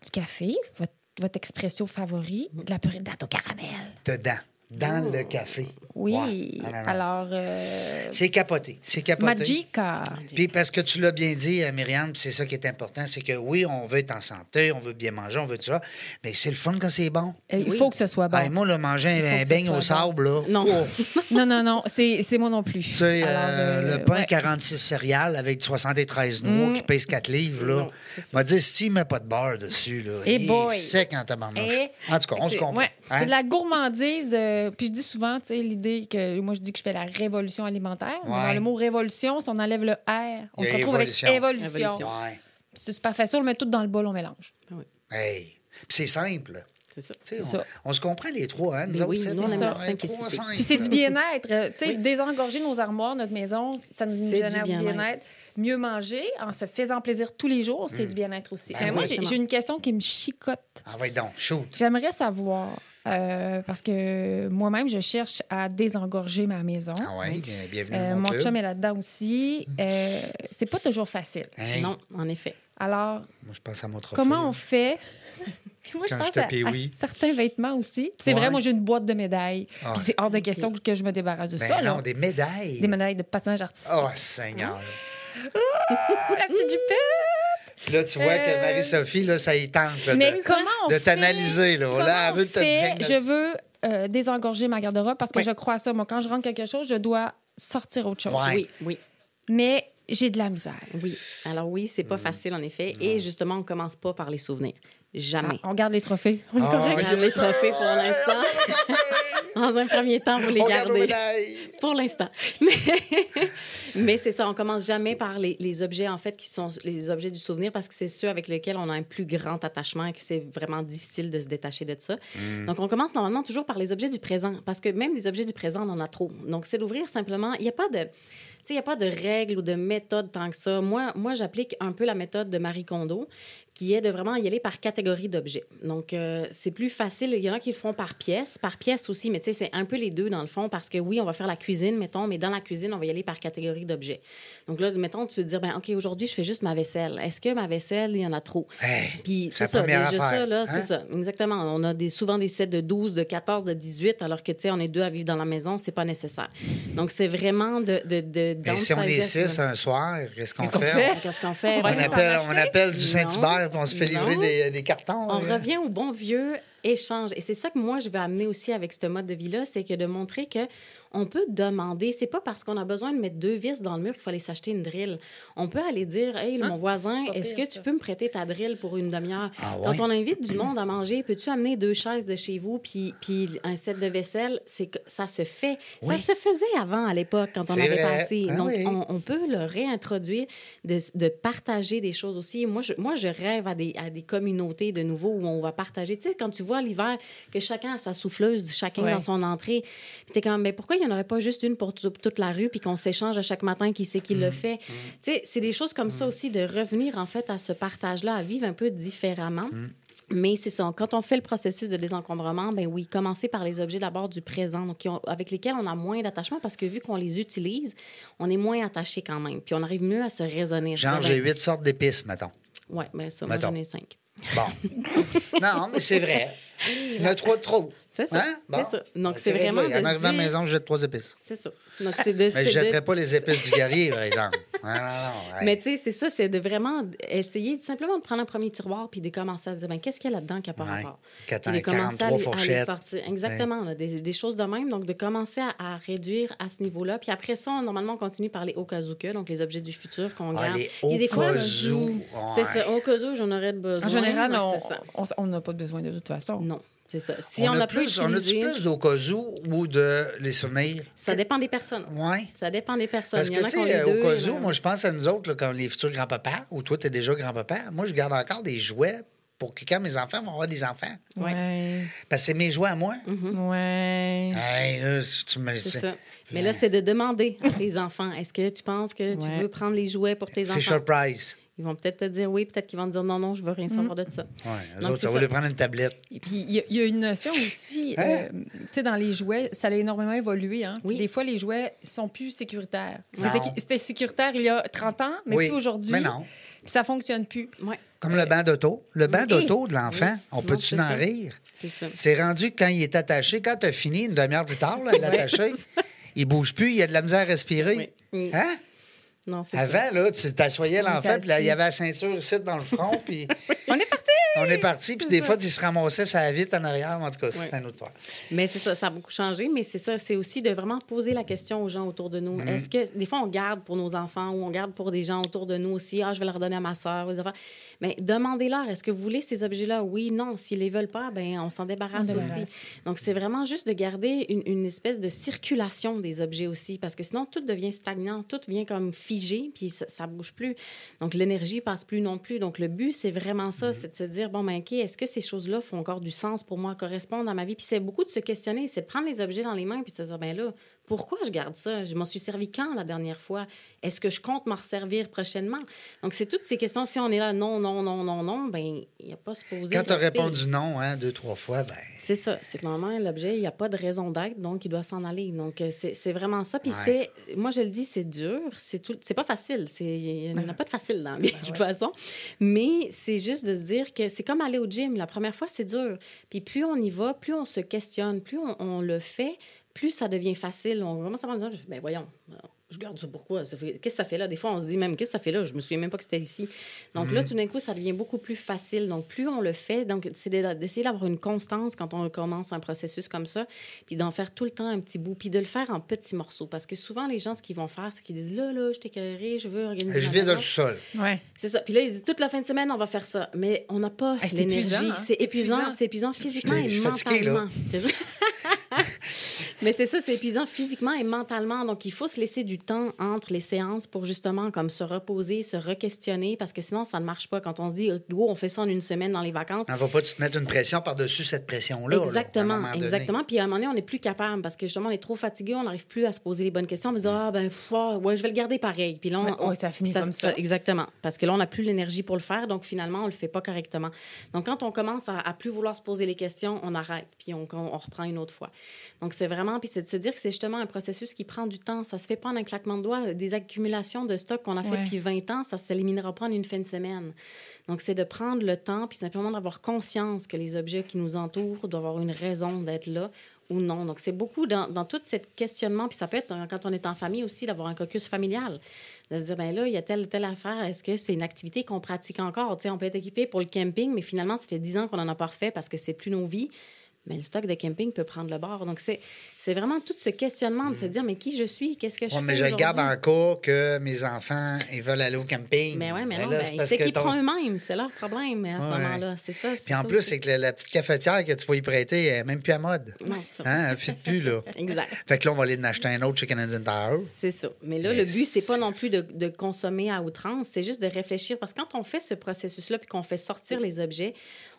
du café, votre, votre expresso favori, de la purée de caramel. Dedans, dans le café. Oui. Non, non. Alors, euh, C'est capoté. C'est capoté. Magica. Puis parce que tu l'as bien dit, euh, Myriam, c'est ça qui est important, c'est que oui, on veut être en santé, on veut bien manger, on veut tout ça, mais c'est le fun quand c'est bon. Euh, Il faut que ce soit bon. Hey, moi, là, manger un, beigne au bon. sable, là. Non. oh, Non, non, non, c'est c'est moi non plus. tu sais, euh, euh, le pain ouais. 46 céréales avec 73 noix Mm. qui pèse 4 livres, là. C'est m'a dit, s'il met pas de beurre dessus, là, Eh il boy. est sec en tabarnouche. Et- En tout cas, on se C'est- comprend. ouais, hein? C'est de la gourmandise. Euh, puis je dis souvent, tu sais, l'idée que moi, je dis que je fais la révolution alimentaire. Ouais. Dans le mot révolution, si on enlève le R, on se a retrouve évolution. avec évolution. Évolution. Ouais. C'est super facile, on le met tout dans le bol, on mélange. Hey. Puis c'est simple. C'est ça. On, ça. on se comprend les trois, hein? Nous Mais autres, oui, c'est. Puis c'est du bien-être. euh, Tu sais, désengorger nos armoires, notre maison, ça nous génère du bien-être. Mieux manger en se faisant plaisir tous les jours, c'est du bien-être aussi. Ben Euh, moi, oui. j'ai une question qui me chicote. Ah ouais, donc, shoot. J'aimerais savoir, euh, parce que moi-même, je cherche à désengorger ma maison. Ah ouais, bien- bienvenue Euh, mon mon chum est là-dedans aussi. Euh, c'est pas toujours facile. Hey, Non, en effet. Alors, Moi, je pense à mon trophée. comment on fait? Puis moi, je Quand pense à, à pee-wee. certains vêtements aussi. C'est Ouais. vrai, moi, j'ai une boîte de médailles. Puis c'est hors de question que je me débarrasse de Ben ça. non, là. des médailles. Des médailles de patinage artistique. Oh, Seigneur. Oh, la petite jupette! Puis là, tu vois que Euh, Marie-Sophie, là, ça y tente là, Mais de, comment on de fait? t'analyser. Là. Comment Là, elle on veut te. Je veux euh, désengorger ma garde-robe parce que Oui. je crois à ça. Moi, quand je rentre quelque chose, je dois sortir autre chose. Ouais. Oui, oui. Mais j'ai de la misère. Oui. Alors oui, c'est pas Mm. facile en effet. Et justement, on commence pas par les souvenirs. Jamais. Ah, on garde les trophées. On est correct. oui. Garde les trophées pour l'instant. Dans un premier temps, vous les On garde nos gardez. médailles. Pour l'instant. Mais, mais c'est ça, on commence jamais par les, les objets, en fait, qui sont les objets du souvenir, parce que c'est ceux avec lesquels on a un plus grand attachement et que c'est vraiment difficile de se détacher de ça. Donc, on commence normalement toujours par les objets du présent, parce que même les objets du présent, on en a trop. Donc, c'est d'ouvrir simplement. Il n'y a pas de. Tu sais, il n'y a pas de règles ou de méthode tant que ça. Moi, moi j'applique un peu la méthode de Marie Kondo, qui est de vraiment y aller par catégorie d'objets. Donc, euh, c'est plus facile. Il y en a qui le font par pièce, par pièce aussi, mais tu sais, c'est un peu les deux dans le fond, parce que oui, on va faire la cuisine, mettons, mais dans la cuisine, on va y aller par catégorie d'objets. Donc là, mettons, tu peux te dire, ben OK, aujourd'hui, je fais juste ma vaisselle. Est-ce que ma vaisselle, il y en a trop? Hey, Puis c'est ça, déjà ça, là, hein? c'est ça, exactement. On a des, souvent des sets de 12, de 14, de 18, alors que, tu sais, on est deux à vivre dans la maison, c'est pas nécessaire. Donc, c'est vraiment de... de, de Mais si on est six un soir, qu'est-ce qu'on fait? Qu'est-ce qu'on fait? On appelle, on acheter? appelle du. Saint-Hubert on se fait livrer des, des cartons. On là. revient au bon vieux échange. Et c'est ça que moi, je veux amener aussi avec ce mode de vie-là, c'est que de montrer que on peut demander. C'est pas parce qu'on a besoin de mettre deux vis dans le mur qu'il faut aller s'acheter une drill. On peut aller dire, hey, mon voisin, Hein? est-ce que tu peux me prêter ta drill pour une demi-heure? Ah ouais? Quand on invite du monde à manger, peux-tu amener deux chaises de chez vous puis, puis un set de vaisselle? C'est que ça se fait. Ça se faisait avant à l'époque quand on avait vrai. pas assez. Ah Donc, oui. on, on peut le réintroduire, de, de partager des choses aussi. Moi, je, moi, je rêve à des, à des communautés de nouveau où on va partager. Tu sais, quand tu vois l'hiver que chacun a sa souffleuse, chacun Ouais. dans son entrée, puis t'es comme, mais pourquoi il n'y en aurait pas juste une pour tout- toute la rue puis qu'on s'échange à chaque matin qui c'est qui Mm. le fait? Tu sais, c'est des choses comme ça aussi, de revenir en fait à ce partage-là, à vivre un peu différemment. Mm. Mais c'est ça. Quand on fait le processus de désencombrement, ben oui, commencer par les objets d'abord du présent, donc ont- avec lesquels on a moins d'attachement parce que vu qu'on les utilise, on est moins attaché quand même. Puis on arrive mieux à se raisonner. Genre, j'ai huit sortes d'épices, mettons. Ouais, mais ça, moi, Mettons. j'en ai cinq. Bon. non, mais c'est vrai. Il y en a trois de trop. C'est ça. Hein? Bon. C'est ça. Donc, Ben, c'est réglé. vraiment de En arrivant à la maison, je jette trois épices. C'est ça. Donc, c'est de... Mais je de- jetterai pas les épices du guerrier, par exemple. Non, non, non. hey. Mais tu sais, c'est ça, c'est de vraiment essayer simplement de prendre un premier tiroir puis de commencer à se dire, ben, qu'est-ce qu'il y a là-dedans qui n'a pas Ouais. rapport? Puis de commencer à 43 les, à les sortir. Exactement, là, des, des choses de même. Donc, de commencer à, à réduire à ce niveau-là. Puis après ça, on- normalement, on continue par les okazuka, donc les objets du futur qu'on Ah, garde. les Il y a des fois, okazu. C'est Ouais. ça, où j'en aurais besoin. En général, on n'a pas besoin de toute façon. Non. C'est ça. Si on, on, a pas plus, on a utilisé, plus d'Okazu ou de les souvenirs? ça dépend des personnes. Oui. Ça dépend des personnes. Parce Il que, a tu sais, au cas où, moi, je pense à nous autres, là, comme les futurs grands-papas, ou toi, tu es déjà grand-papa. Moi, je garde encore des jouets pour que quand mes enfants vont avoir des enfants. Ouais. Parce que c'est mes jouets à moi. Ouais. Hey, là, si tu me. C'est ça. Mais là, c'est de demander à tes enfants est-ce que tu penses que tu veux prendre les jouets pour tes Fisher enfants? Price. Ils vont peut-être te dire oui, peut-être qu'ils vont te dire non, non, je veux rien savoir de ça. Ouais, eux Donc, autres, ça lui prendre une tablette. Et puis, il y, a- il y a une notion aussi, Hein? euh, tu sais, dans les jouets, ça a énormément évolué. Hein? Oui. Des fois, les jouets sont plus sécuritaires. C'était sécuritaire il y a 30 ans, mais oui, plus aujourd'hui. Mais non. Puis ça fonctionne plus. Ouais, Comme le banc d'auto. Le banc d'auto de l'enfant, Oui. on peut-tu en ça. rire? c'est ça. C'est rendu quand il est attaché, quand tu as fini, une demi-heure plus tard, là, l'attaché, il bouge plus, il a de la misère à respirer. Oui. Hein? Non, c'est ça. Avant, là, tu t'assoyais l'enfant, puis là, il y avait la ceinture ici dans le front, puis On est parti! on est parti, puis des fois, il se ramassait ça vite en arrière. En tout cas, c'est une autre fois. Mais c'est ça, ça a beaucoup changé, mais c'est ça, c'est aussi de vraiment poser la question aux gens autour de nous. Mm-hmm. Est-ce que des fois on garde pour nos enfants ou on garde pour des gens autour de nous aussi, ah je vais leur donner à ma soeur, mais demandez-leur, est-ce que vous voulez ces objets-là? Oui, non. S'ils les veulent pas, ben on s'en débarrasse aussi. Donc c'est vraiment juste de garder une, une espèce de circulation des objets aussi, parce que sinon tout devient stagnant, tout vient comme figé, puis ça, ça bouge plus. Donc l'énergie passe plus non plus. Donc le but c'est vraiment ça, c'est de se dire bon ben ok, est-ce que ces choses-là font encore du sens pour moi, correspondent à ma vie? Puis c'est beaucoup de se questionner, c'est de prendre les objets dans les mains puis de se dire ben là, pourquoi je garde ça? Je m'en suis servi quand la dernière fois? Est-ce que je compte m'en resservir prochainement? Donc c'est toutes ces questions. Si on est là non non non non non, ben il n'y a pas à se poser. Quand tu as répondu non, hein, deux, trois fois, ben. C'est ça. C'est que normalement, l'objet, il n'y a pas de raison d'être, donc il doit s'en aller. Donc, euh, c'est vraiment ça. Puis, Ouais. c'est, moi, je le dis, c'est dur. C'est tout, c'est pas facile. Il n'y en a pas de facile dans la vie, de toute façon. Mais c'est juste de se dire que c'est comme aller au gym. La première fois, c'est dur. Puis, plus on y va, plus on se questionne, plus on, on le fait, plus ça devient facile. On commence à en disant, ben voyons, je garde ça pourquoi? Qu'est-ce que ça fait là? Des fois, on se dit même, qu'est-ce que ça fait là? Je me souviens même pas que c'était ici. Donc là, tout d'un coup, ça devient beaucoup plus facile. Donc, plus on le fait, donc c'est de- d'essayer d'avoir une constance quand on commence un processus comme ça, puis d'en faire tout le temps un petit bout, puis de le faire en petits morceaux. Parce que souvent, les gens, ce qu'ils vont faire, c'est qu'ils disent, là, là, je t'ai carré, je veux organiser Je dans maison. le sol. Ouais. C'est ça. Puis là, ils disent, toute la fin de semaine, on va faire ça. Mais on n'a pas Ah, c'est l'énergie. épuisant, hein? C'est épuisant. épuisant. C'est épuisant physiquement Je et mentalement. Mais c'est ça, c'est épuisant physiquement et mentalement. Donc, il faut se laisser du temps entre les séances pour justement comme se reposer, se re-questionner, parce que sinon, ça ne marche pas. Quand on se dit, go, on fait ça en une semaine dans les vacances, On va pas te mettre une pression par-dessus cette pression-là. Exactement, exactement. Puis à un moment donné, on n'est plus capable parce que justement, on est trop fatigué, on n'arrive plus à se poser les bonnes questions. On se dit, ah, ben, pff, ah, ouais, je vais le garder pareil. Puis là, on, Ouais, on- ouais, ça finit comme ça. Exactement. Parce que là, on n'a plus l'énergie pour le faire. Donc finalement, on le fait pas correctement. Donc quand on commence à, à plus vouloir se poser les questions, on arrête. Puis on, on reprend une autre fois. Donc c'est vraiment, puis c'est de se dire que c'est justement un processus qui prend du temps. Ça se fait pas en un claquement de doigts. Des accumulations de stock qu'on a fait Ouais. depuis 20 ans, ça ne s'éliminera pas en une fin de semaine. Donc, c'est de prendre le temps, puis simplement d'avoir conscience que les objets qui nous entourent doivent avoir une raison d'être là ou non. Donc, c'est beaucoup dans, dans tout ce questionnement, puis ça peut être quand on est en famille aussi, d'avoir un caucus familial. De se dire, ben là, il y a telle telle affaire, est-ce que c'est une activité qu'on pratique encore? Tu sais, on peut être équipé pour le camping, mais finalement, ça fait 10 ans qu'on n'en a pas refait parce que c'est plus nos vies. Mais le stock de camping peut prendre le bord. Donc, c'est vraiment tout ce questionnement de se dire, mais qui je suis? Qu'est-ce que je fais mais je le garde en cas que mes enfants ils veulent aller au camping. Mais oui, mais Ben non, là, ben, c'est ils parce que s'équiperont ton- eux-mêmes. C'est leur problème à ce moment-là. C'est ça. Puis en plus, c'est que la, petite cafetière que tu vas y prêter, elle n'est même plus à mode. Non, ça. Hein? Elle ne plus, là. Exact. Fait que là, on va aller en acheter un autre chez Canadian Tire. C'est ça. Mais là, le but, c'est pas non plus de, de consommer à outrance, c'est juste de réfléchir. Parce que quand on fait ce processus-là, puis qu'on fait sortir les objets,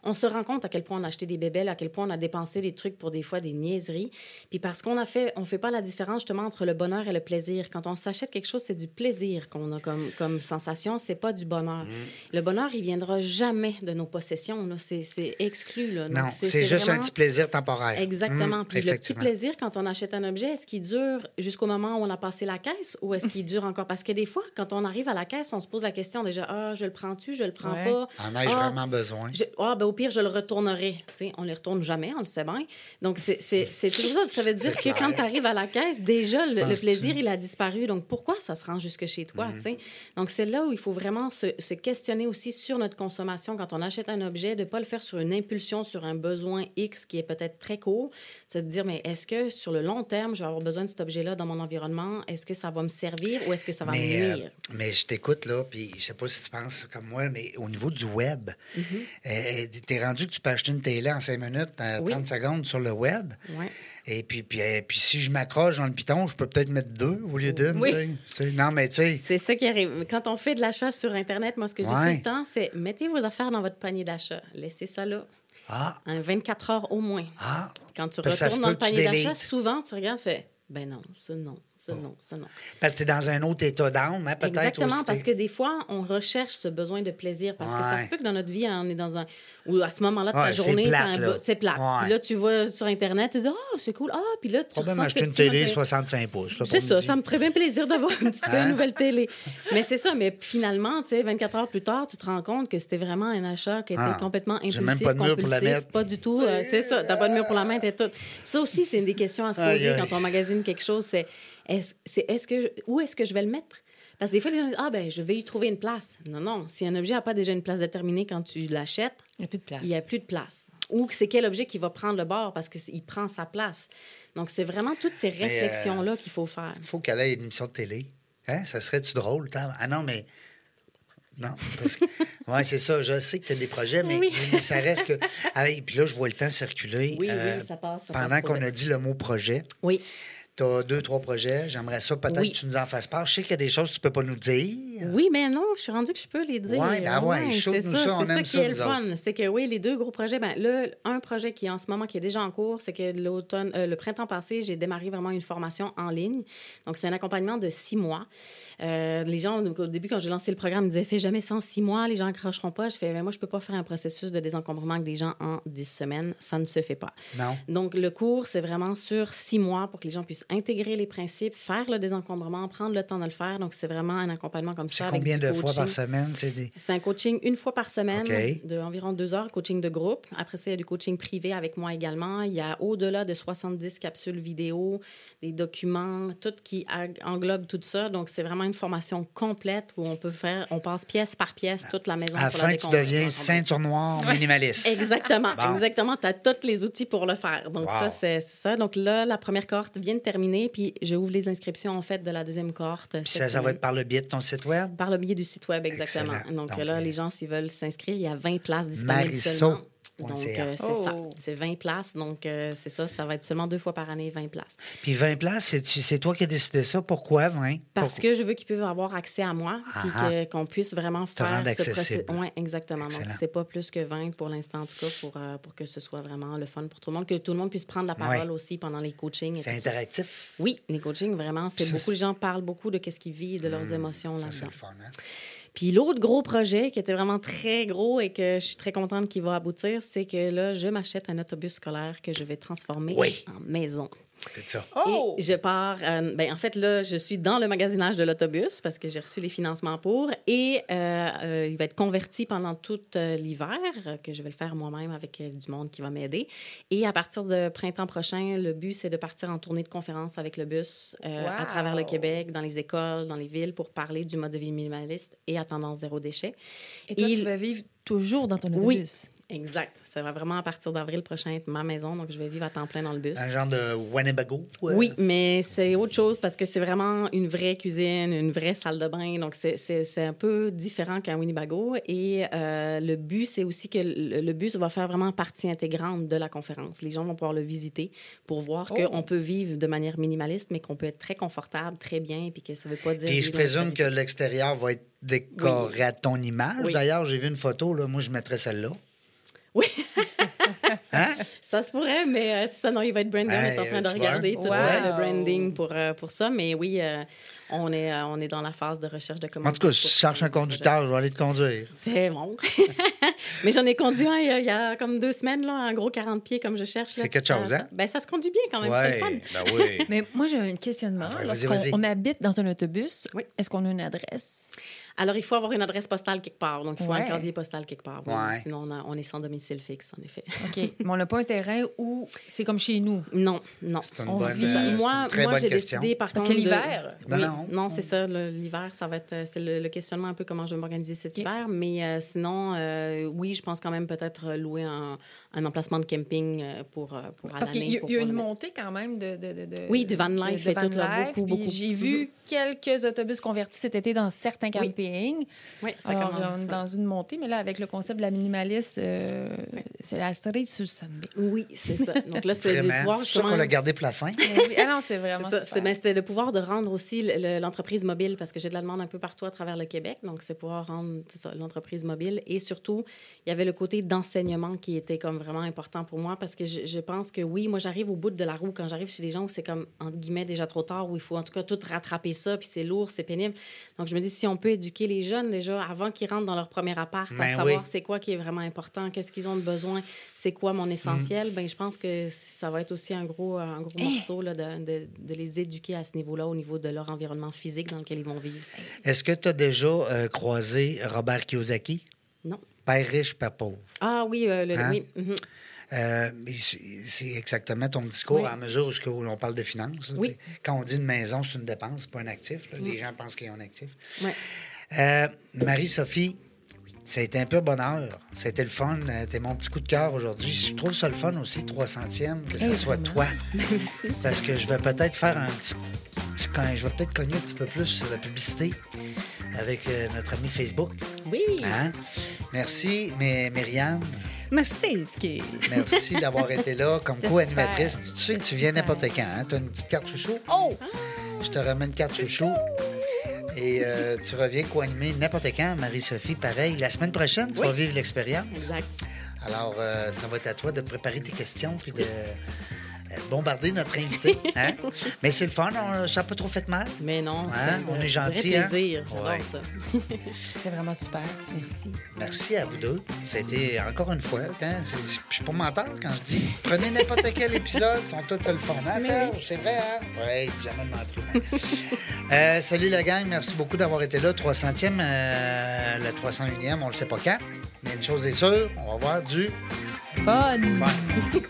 on se rend compte à quel point on a acheté des bébelles, à quel point on a dépensé des trucs pour des fois des niaiseries. Puis parce qu'on a fait, on fait pas la différence justement entre le bonheur et le plaisir. Quand on s'achète quelque chose, c'est du plaisir qu'on a comme, comme sensation, c'est pas du bonheur. Le bonheur, il viendra jamais de nos possessions. C'est exclu. Là. Donc, Non, c'est juste un petit plaisir temporaire. Exactement. Hum, Puis le petit plaisir quand on achète un objet, est-ce qu'il dure jusqu'au moment où on a passé la caisse ou est-ce qu'il dure encore? Parce que des fois, quand on arrive à la caisse, on se pose la question déjà, ah, je le prends-tu, je le prends Ouais. pas? En ai-je Ah, vraiment besoin? je- ah, ben, au pire, je le retournerai. Tu sais, on ne les retourne jamais, on le sait bien. Donc, c'est tout ça. Ça veut dire que quand tu arrives à la caisse, déjà, le, plaisir, il a disparu. Donc, pourquoi ça se rend jusque chez toi? Mm. sais? Donc, c'est là où il faut vraiment se, se questionner aussi sur notre consommation quand on achète un objet, de ne pas le faire sur une impulsion, sur un besoin X qui est peut-être très court. C'est de dire, mais est-ce que sur le long terme, je vais avoir besoin de cet objet-là dans mon environnement? Est-ce que ça va me servir ou est-ce que ça va Mais, me euh, mais je t'écoute, là, puis je sais pas si tu penses comme moi, mais au niveau du web, Mm-hmm. euh, t'es rendu que tu peux acheter une télé en cinq minutes, euh, Oui. Oui. 30 secondes sur le web. Et puis, puis, euh, puis si je m'accroche dans le piton, je peux peut-être mettre deux au lieu d'une. Oui. Non, mais tu sais, C'est ça qui arrive. Quand on fait de l'achat sur Internet, moi, ce que je dis Ouais. tout le temps, c'est mettez vos affaires dans votre panier d'achat. Laissez ça là. ah, Un 24 heures au moins. ah. Quand tu retournes dans le panier d'achat, souvent, tu regardes, tu fais ben non, ça non, ça non, ça non. Parce que tu es dans un autre état d'âme, hein, peut-être Exactement, aussi. parce que des fois, on recherche ce besoin de plaisir. Parce que ça se peut que dans notre vie, on est dans un. Ou à ce moment-là de ta Ouais, c'est journée, plate, là. c'est plate. Ouais. Puis là, tu vas sur Internet, tu dis Ah, c'est cool. Ah, puis là, tu Pas m'acheter ce une télé intérêt. 65 pouces. là, C'est ça, midi. ça me ferait bien plaisir d'avoir une petite Hein? nouvelle télé. Mais c'est ça, mais finalement, tu sais, 24 heures plus tard, tu te rends compte que c'était vraiment un achat qui était Ah, complètement j'ai impulsif, même pas de mur pour la mettre. Pas du tout, euh, c'est ça, t'as pas de mur pour la mettre et tout. Ça aussi, c'est une des questions à se poser quand on magasine quelque chose, c'est est-ce c'est- est-ce que je- où est-ce que je vais le mettre? Parce que des fois, les gens disent Ah, ben, je vais y trouver une place. Non, non. Si un objet n'a pas déjà une place déterminée quand tu l'achètes, Il n'y a plus de place. il n'y a plus de place. Ou c'est quel objet qui va prendre le bord parce qu'il prend sa place. Donc, c'est vraiment toutes ces euh, réflexions-là qu'il faut faire. Il faut qu'elle ait une émission de télé. Hein? Ça serait-tu drôle? Ah non, mais. Non, parce que. Oui, c'est ça. Je sais que tu as des projets, mais, Oui. mais ça reste que. Ah, et puis là, je vois le temps circuler. Oui, Euh, oui, ça passe. ça pendant passe pour qu'on a dit le mot projet, Oui. Tu as deux, trois projets. J'aimerais ça peut-être Oui. que tu nous en fasses part. Je sais qu'il y a des choses que tu peux pas nous dire. Oui, mais non, je suis rendue que je peux les dire. Ouais, ben ouais, shoot-nous c'est ça, on c'est aime qui ça, est le fun. C'est que oui, les deux gros projets, ben là, un projet qui est en ce moment, qui est déjà en cours, c'est que l'automne, euh, le printemps passé, j'ai démarré vraiment une formation en ligne. Donc, c'est un accompagnement de six mois. Euh, les gens, donc, au début, quand j'ai lancé le programme, ils me disaient Fais jamais ça en six mois, les gens accrocheront pas. Je fais ben, Moi, je peux pas faire un processus de désencombrement avec des gens en dix semaines. Ça ne se fait pas. Non. Donc, le cours, c'est vraiment sur six mois pour que les gens puissent intégrer les principes, faire le désencombrement, prendre le temps de le faire. Donc, c'est vraiment un accompagnement comme ça. combien de fois par semaine? C'est des... C'est un coaching une fois par semaine, OK. de environ deux heures, coaching de groupe. Après ça, il y a du coaching privé avec moi également. Il y a au-delà de 70 capsules vidéo, des documents, tout qui englobe tout ça. Donc, c'est vraiment une formation complète où on peut faire, on passe pièce par pièce toute la maison À la la tu deviens ceinture noire minimaliste. Exactement, Bon. exactement. Tu as tous les outils pour le faire. Donc, Wow. ça, c'est ça. Donc, là, la première cohorte vient de terminer, puis je ouvre les inscriptions, en fait, de la deuxième cohorte. Puis ça, ça va être par le biais de ton site web? Par le biais du site Web, exactement. Excellent. Donc, Donc, là, euh, les gens, s'ils veulent s'inscrire, il y a 20 places disponibles seulement. Donc, c'est euh, c'est Oh. ça. C'est 20 places. Donc, euh, c'est ça. Ça va être seulement deux fois par année, 20 places. Puis 20 places, c'est, c'est toi qui as décidé ça. Pourquoi 20? Parce Pourquoi? que je veux qu'ils puissent avoir accès à moi, puis Ah que- qu'on puisse vraiment faire ce processus. Oui, exactement. Donc, Excellent. c'est pas plus que 20 pour l'instant, en tout cas, pour, euh, pour que ce soit vraiment le fun pour tout le monde, que tout le monde puisse prendre la parole Ouais. aussi pendant les coachings. et C'est tout ça. interactif. Oui, les coachings, vraiment, c'est beaucoup. Les gens parlent beaucoup de ce qu'ils vivent, de leurs émotions Ça, c'est là-dedans. Puis l'autre gros projet qui était vraiment très gros et que je suis très contente qu'il va aboutir, c'est que là, je m'achète un autobus scolaire que je vais transformer Oui. en maison. C'est ça. Oh! Et je pars. euh, ben, en fait, là, je suis dans le magasinage de l'autobus parce que j'ai reçu les financements pour. Et euh, euh, il va être converti pendant tout euh, l'hiver, que je vais le faire moi-même avec euh, du monde qui va m'aider. Et à partir de printemps prochain, le but, c'est de partir en tournée de conférences avec le bus euh, à travers le Québec, dans les écoles, dans les villes, pour parler du mode de vie minimaliste et à tendance zéro déchet. Et toi, Il- tu vas vivre toujours dans ton Oui. Exact. Ça va vraiment à partir d'avril prochain être ma maison, donc je vais vivre à temps plein dans le bus. Un genre de Winnebago. euh, Oui, mais c'est autre chose parce que c'est vraiment une vraie cuisine, une vraie salle de bain. Donc, c'est- c'est c'est un peu différent qu'un Winnebago. Et euh, le but, c'est aussi que le, le bus va faire vraiment partie intégrante de la conférence. Les gens vont pouvoir le visiter pour voir Oh. qu'on peut vivre de manière minimaliste, mais qu'on peut être très confortable, très bien, puis que ça ne veut pas dire... Puis je présume que l'extérieur va être décoré à ton image. Oui. D'ailleurs, j'ai vu une photo, là, moi je mettrais celle-là. Oui. Hein? Ça se pourrait, mais euh, ça, non, il va être branding. on est en Hey, train de regarder tout Wow. le branding pour, euh, pour ça. Mais oui, euh, on, est, euh, on est dans la phase de recherche de commandes. En tout cas, si tu cherches un conducteur, je vais aller te conduire. C'est bon. mais j'en ai conduit un il y, a, il y a comme deux semaines, là, un gros 40 pieds comme je cherche. C'est quelque ça- chose, hein? ça- ben, ça se conduit bien quand même, c'est le fun. ben oui. Mais moi, j'ai un questionnement. Ah, on habite dans un autobus, Oui. est-ce qu'on a une adresse? Alors, il faut avoir une adresse postale quelque part. Donc, il faut Ouais. un casier postal quelque part. Ouais. Sinon, on, a- on est sans domicile fixe, en effet. OK. Mais on n'a pas un terrain où c'est comme chez nous? Non, non. C'est une On bonne, vit- euh, moi, très moi j'ai question. décidé par Parce contre. que de- l'hiver- Non, Oui, non. non, c'est ça. le- L'hiver, ça va être. euh, C'est le, le questionnement un peu comment je vais m'organiser cet hiver. Mais euh, sinon, euh, oui, je pense quand même peut-être louer un, un emplacement de camping euh, pour, euh, pour Parce qu'il y il y a une le montée quand même de... de, de- Oui, du van life de et tout, là, beaucoup, Puis beaucoup. J'ai vu quelques autobus convertis cet été dans certains campings. Oui, ça Alors, commence. on est ouais. dans une montée, mais là, avec le concept de la minimaliste, euh, c'est la story sur Sunday. Oui, c'est ça. Donc là, c'était de pouvoir C'est qu'on justement- l'a gardé pour la fin. Oui, ah non, c'est C'est vraiment ça. super. C'était ben, c'était de pouvoir de rendre aussi le- le- l'entreprise mobile parce que j'ai de la demande un peu partout à travers le Québec. Donc, c'est pouvoir rendre c'est ça, l'entreprise mobile. Et surtout, il y avait le côté d'enseignement qui était comme vraiment important pour moi parce que je, je pense que oui, moi, j'arrive au bout de la roue quand j'arrive chez des gens où c'est comme, entre guillemets, déjà trop tard, où il faut en tout cas tout rattraper ça, puis c'est lourd, c'est pénible. Donc, je me dis, si on peut éduquer les jeunes déjà avant qu'ils rentrent dans leur premier appart, à Ben savoir oui. c'est quoi qui est vraiment important, qu'est-ce qu'ils ont de besoin, c'est quoi mon essentiel, ben je pense que ça va être aussi un gros, un gros morceau là, de, de- de les éduquer à ce niveau-là, au niveau de leur environnement physique dans lequel ils vont vivre. Est-ce que tu as déjà euh, croisé Robert Kiyosaki? Non. Père riche, père pauvre. Ah oui, euh, le, Hein? oui. mhm. Euh, c'est exactement ton discours Oui. à mesure où l'on parle de finances. Oui. Quand on dit une maison, c'est une dépense, pas un actif. là. Les gens pensent qu'ils ont un actif. Euh, Marie-Sophie, ça a été un peu bonheur. Été le fun. T'es mon petit coup de cœur aujourd'hui. Je trouve ça le fun aussi, 300e, que ce soit toi. Merci. Parce que je vais peut-être faire un petit, petit coin- Je vais peut-être cogner un petit peu plus sur la publicité avec euh, notre ami Facebook. Oui. Hein? Merci, mais Myriam. Merci, Ski. Merci d'avoir été là comme co-animatrice. Tu sais que tu viens n'importe quand. Hein? Tu as une petite carte chouchou? Oh! Je te ramène une carte chouchou. Et euh, tu reviens co-animer n'importe quand. Marie-Sophie, pareil. La semaine prochaine, tu Oui. vas vivre l'expérience. Exact. Alors, euh, ça va être à toi de préparer tes questions puis de bombarder notre invité. hein? Mais c'est le fun. on- ça n'a pas trop fait mal. Mais non, un on est vrai gentil, hein? plaisir. J'adore Ouais. ça. C'était vraiment super. Merci. Merci à vous deux. Ça a été encore une fois. Hein? Je suis pas menteur quand je dis prenez n'importe quel épisode, ils sont tous le fond. Hein, Serge? C'est vrai, hein? Oui, jamais de mentir. Euh, salut la gang, merci beaucoup d'avoir été là. 300e, euh, le 301e, on le sait pas quand. Mais une chose est sûre, on va voir du Fun! fun.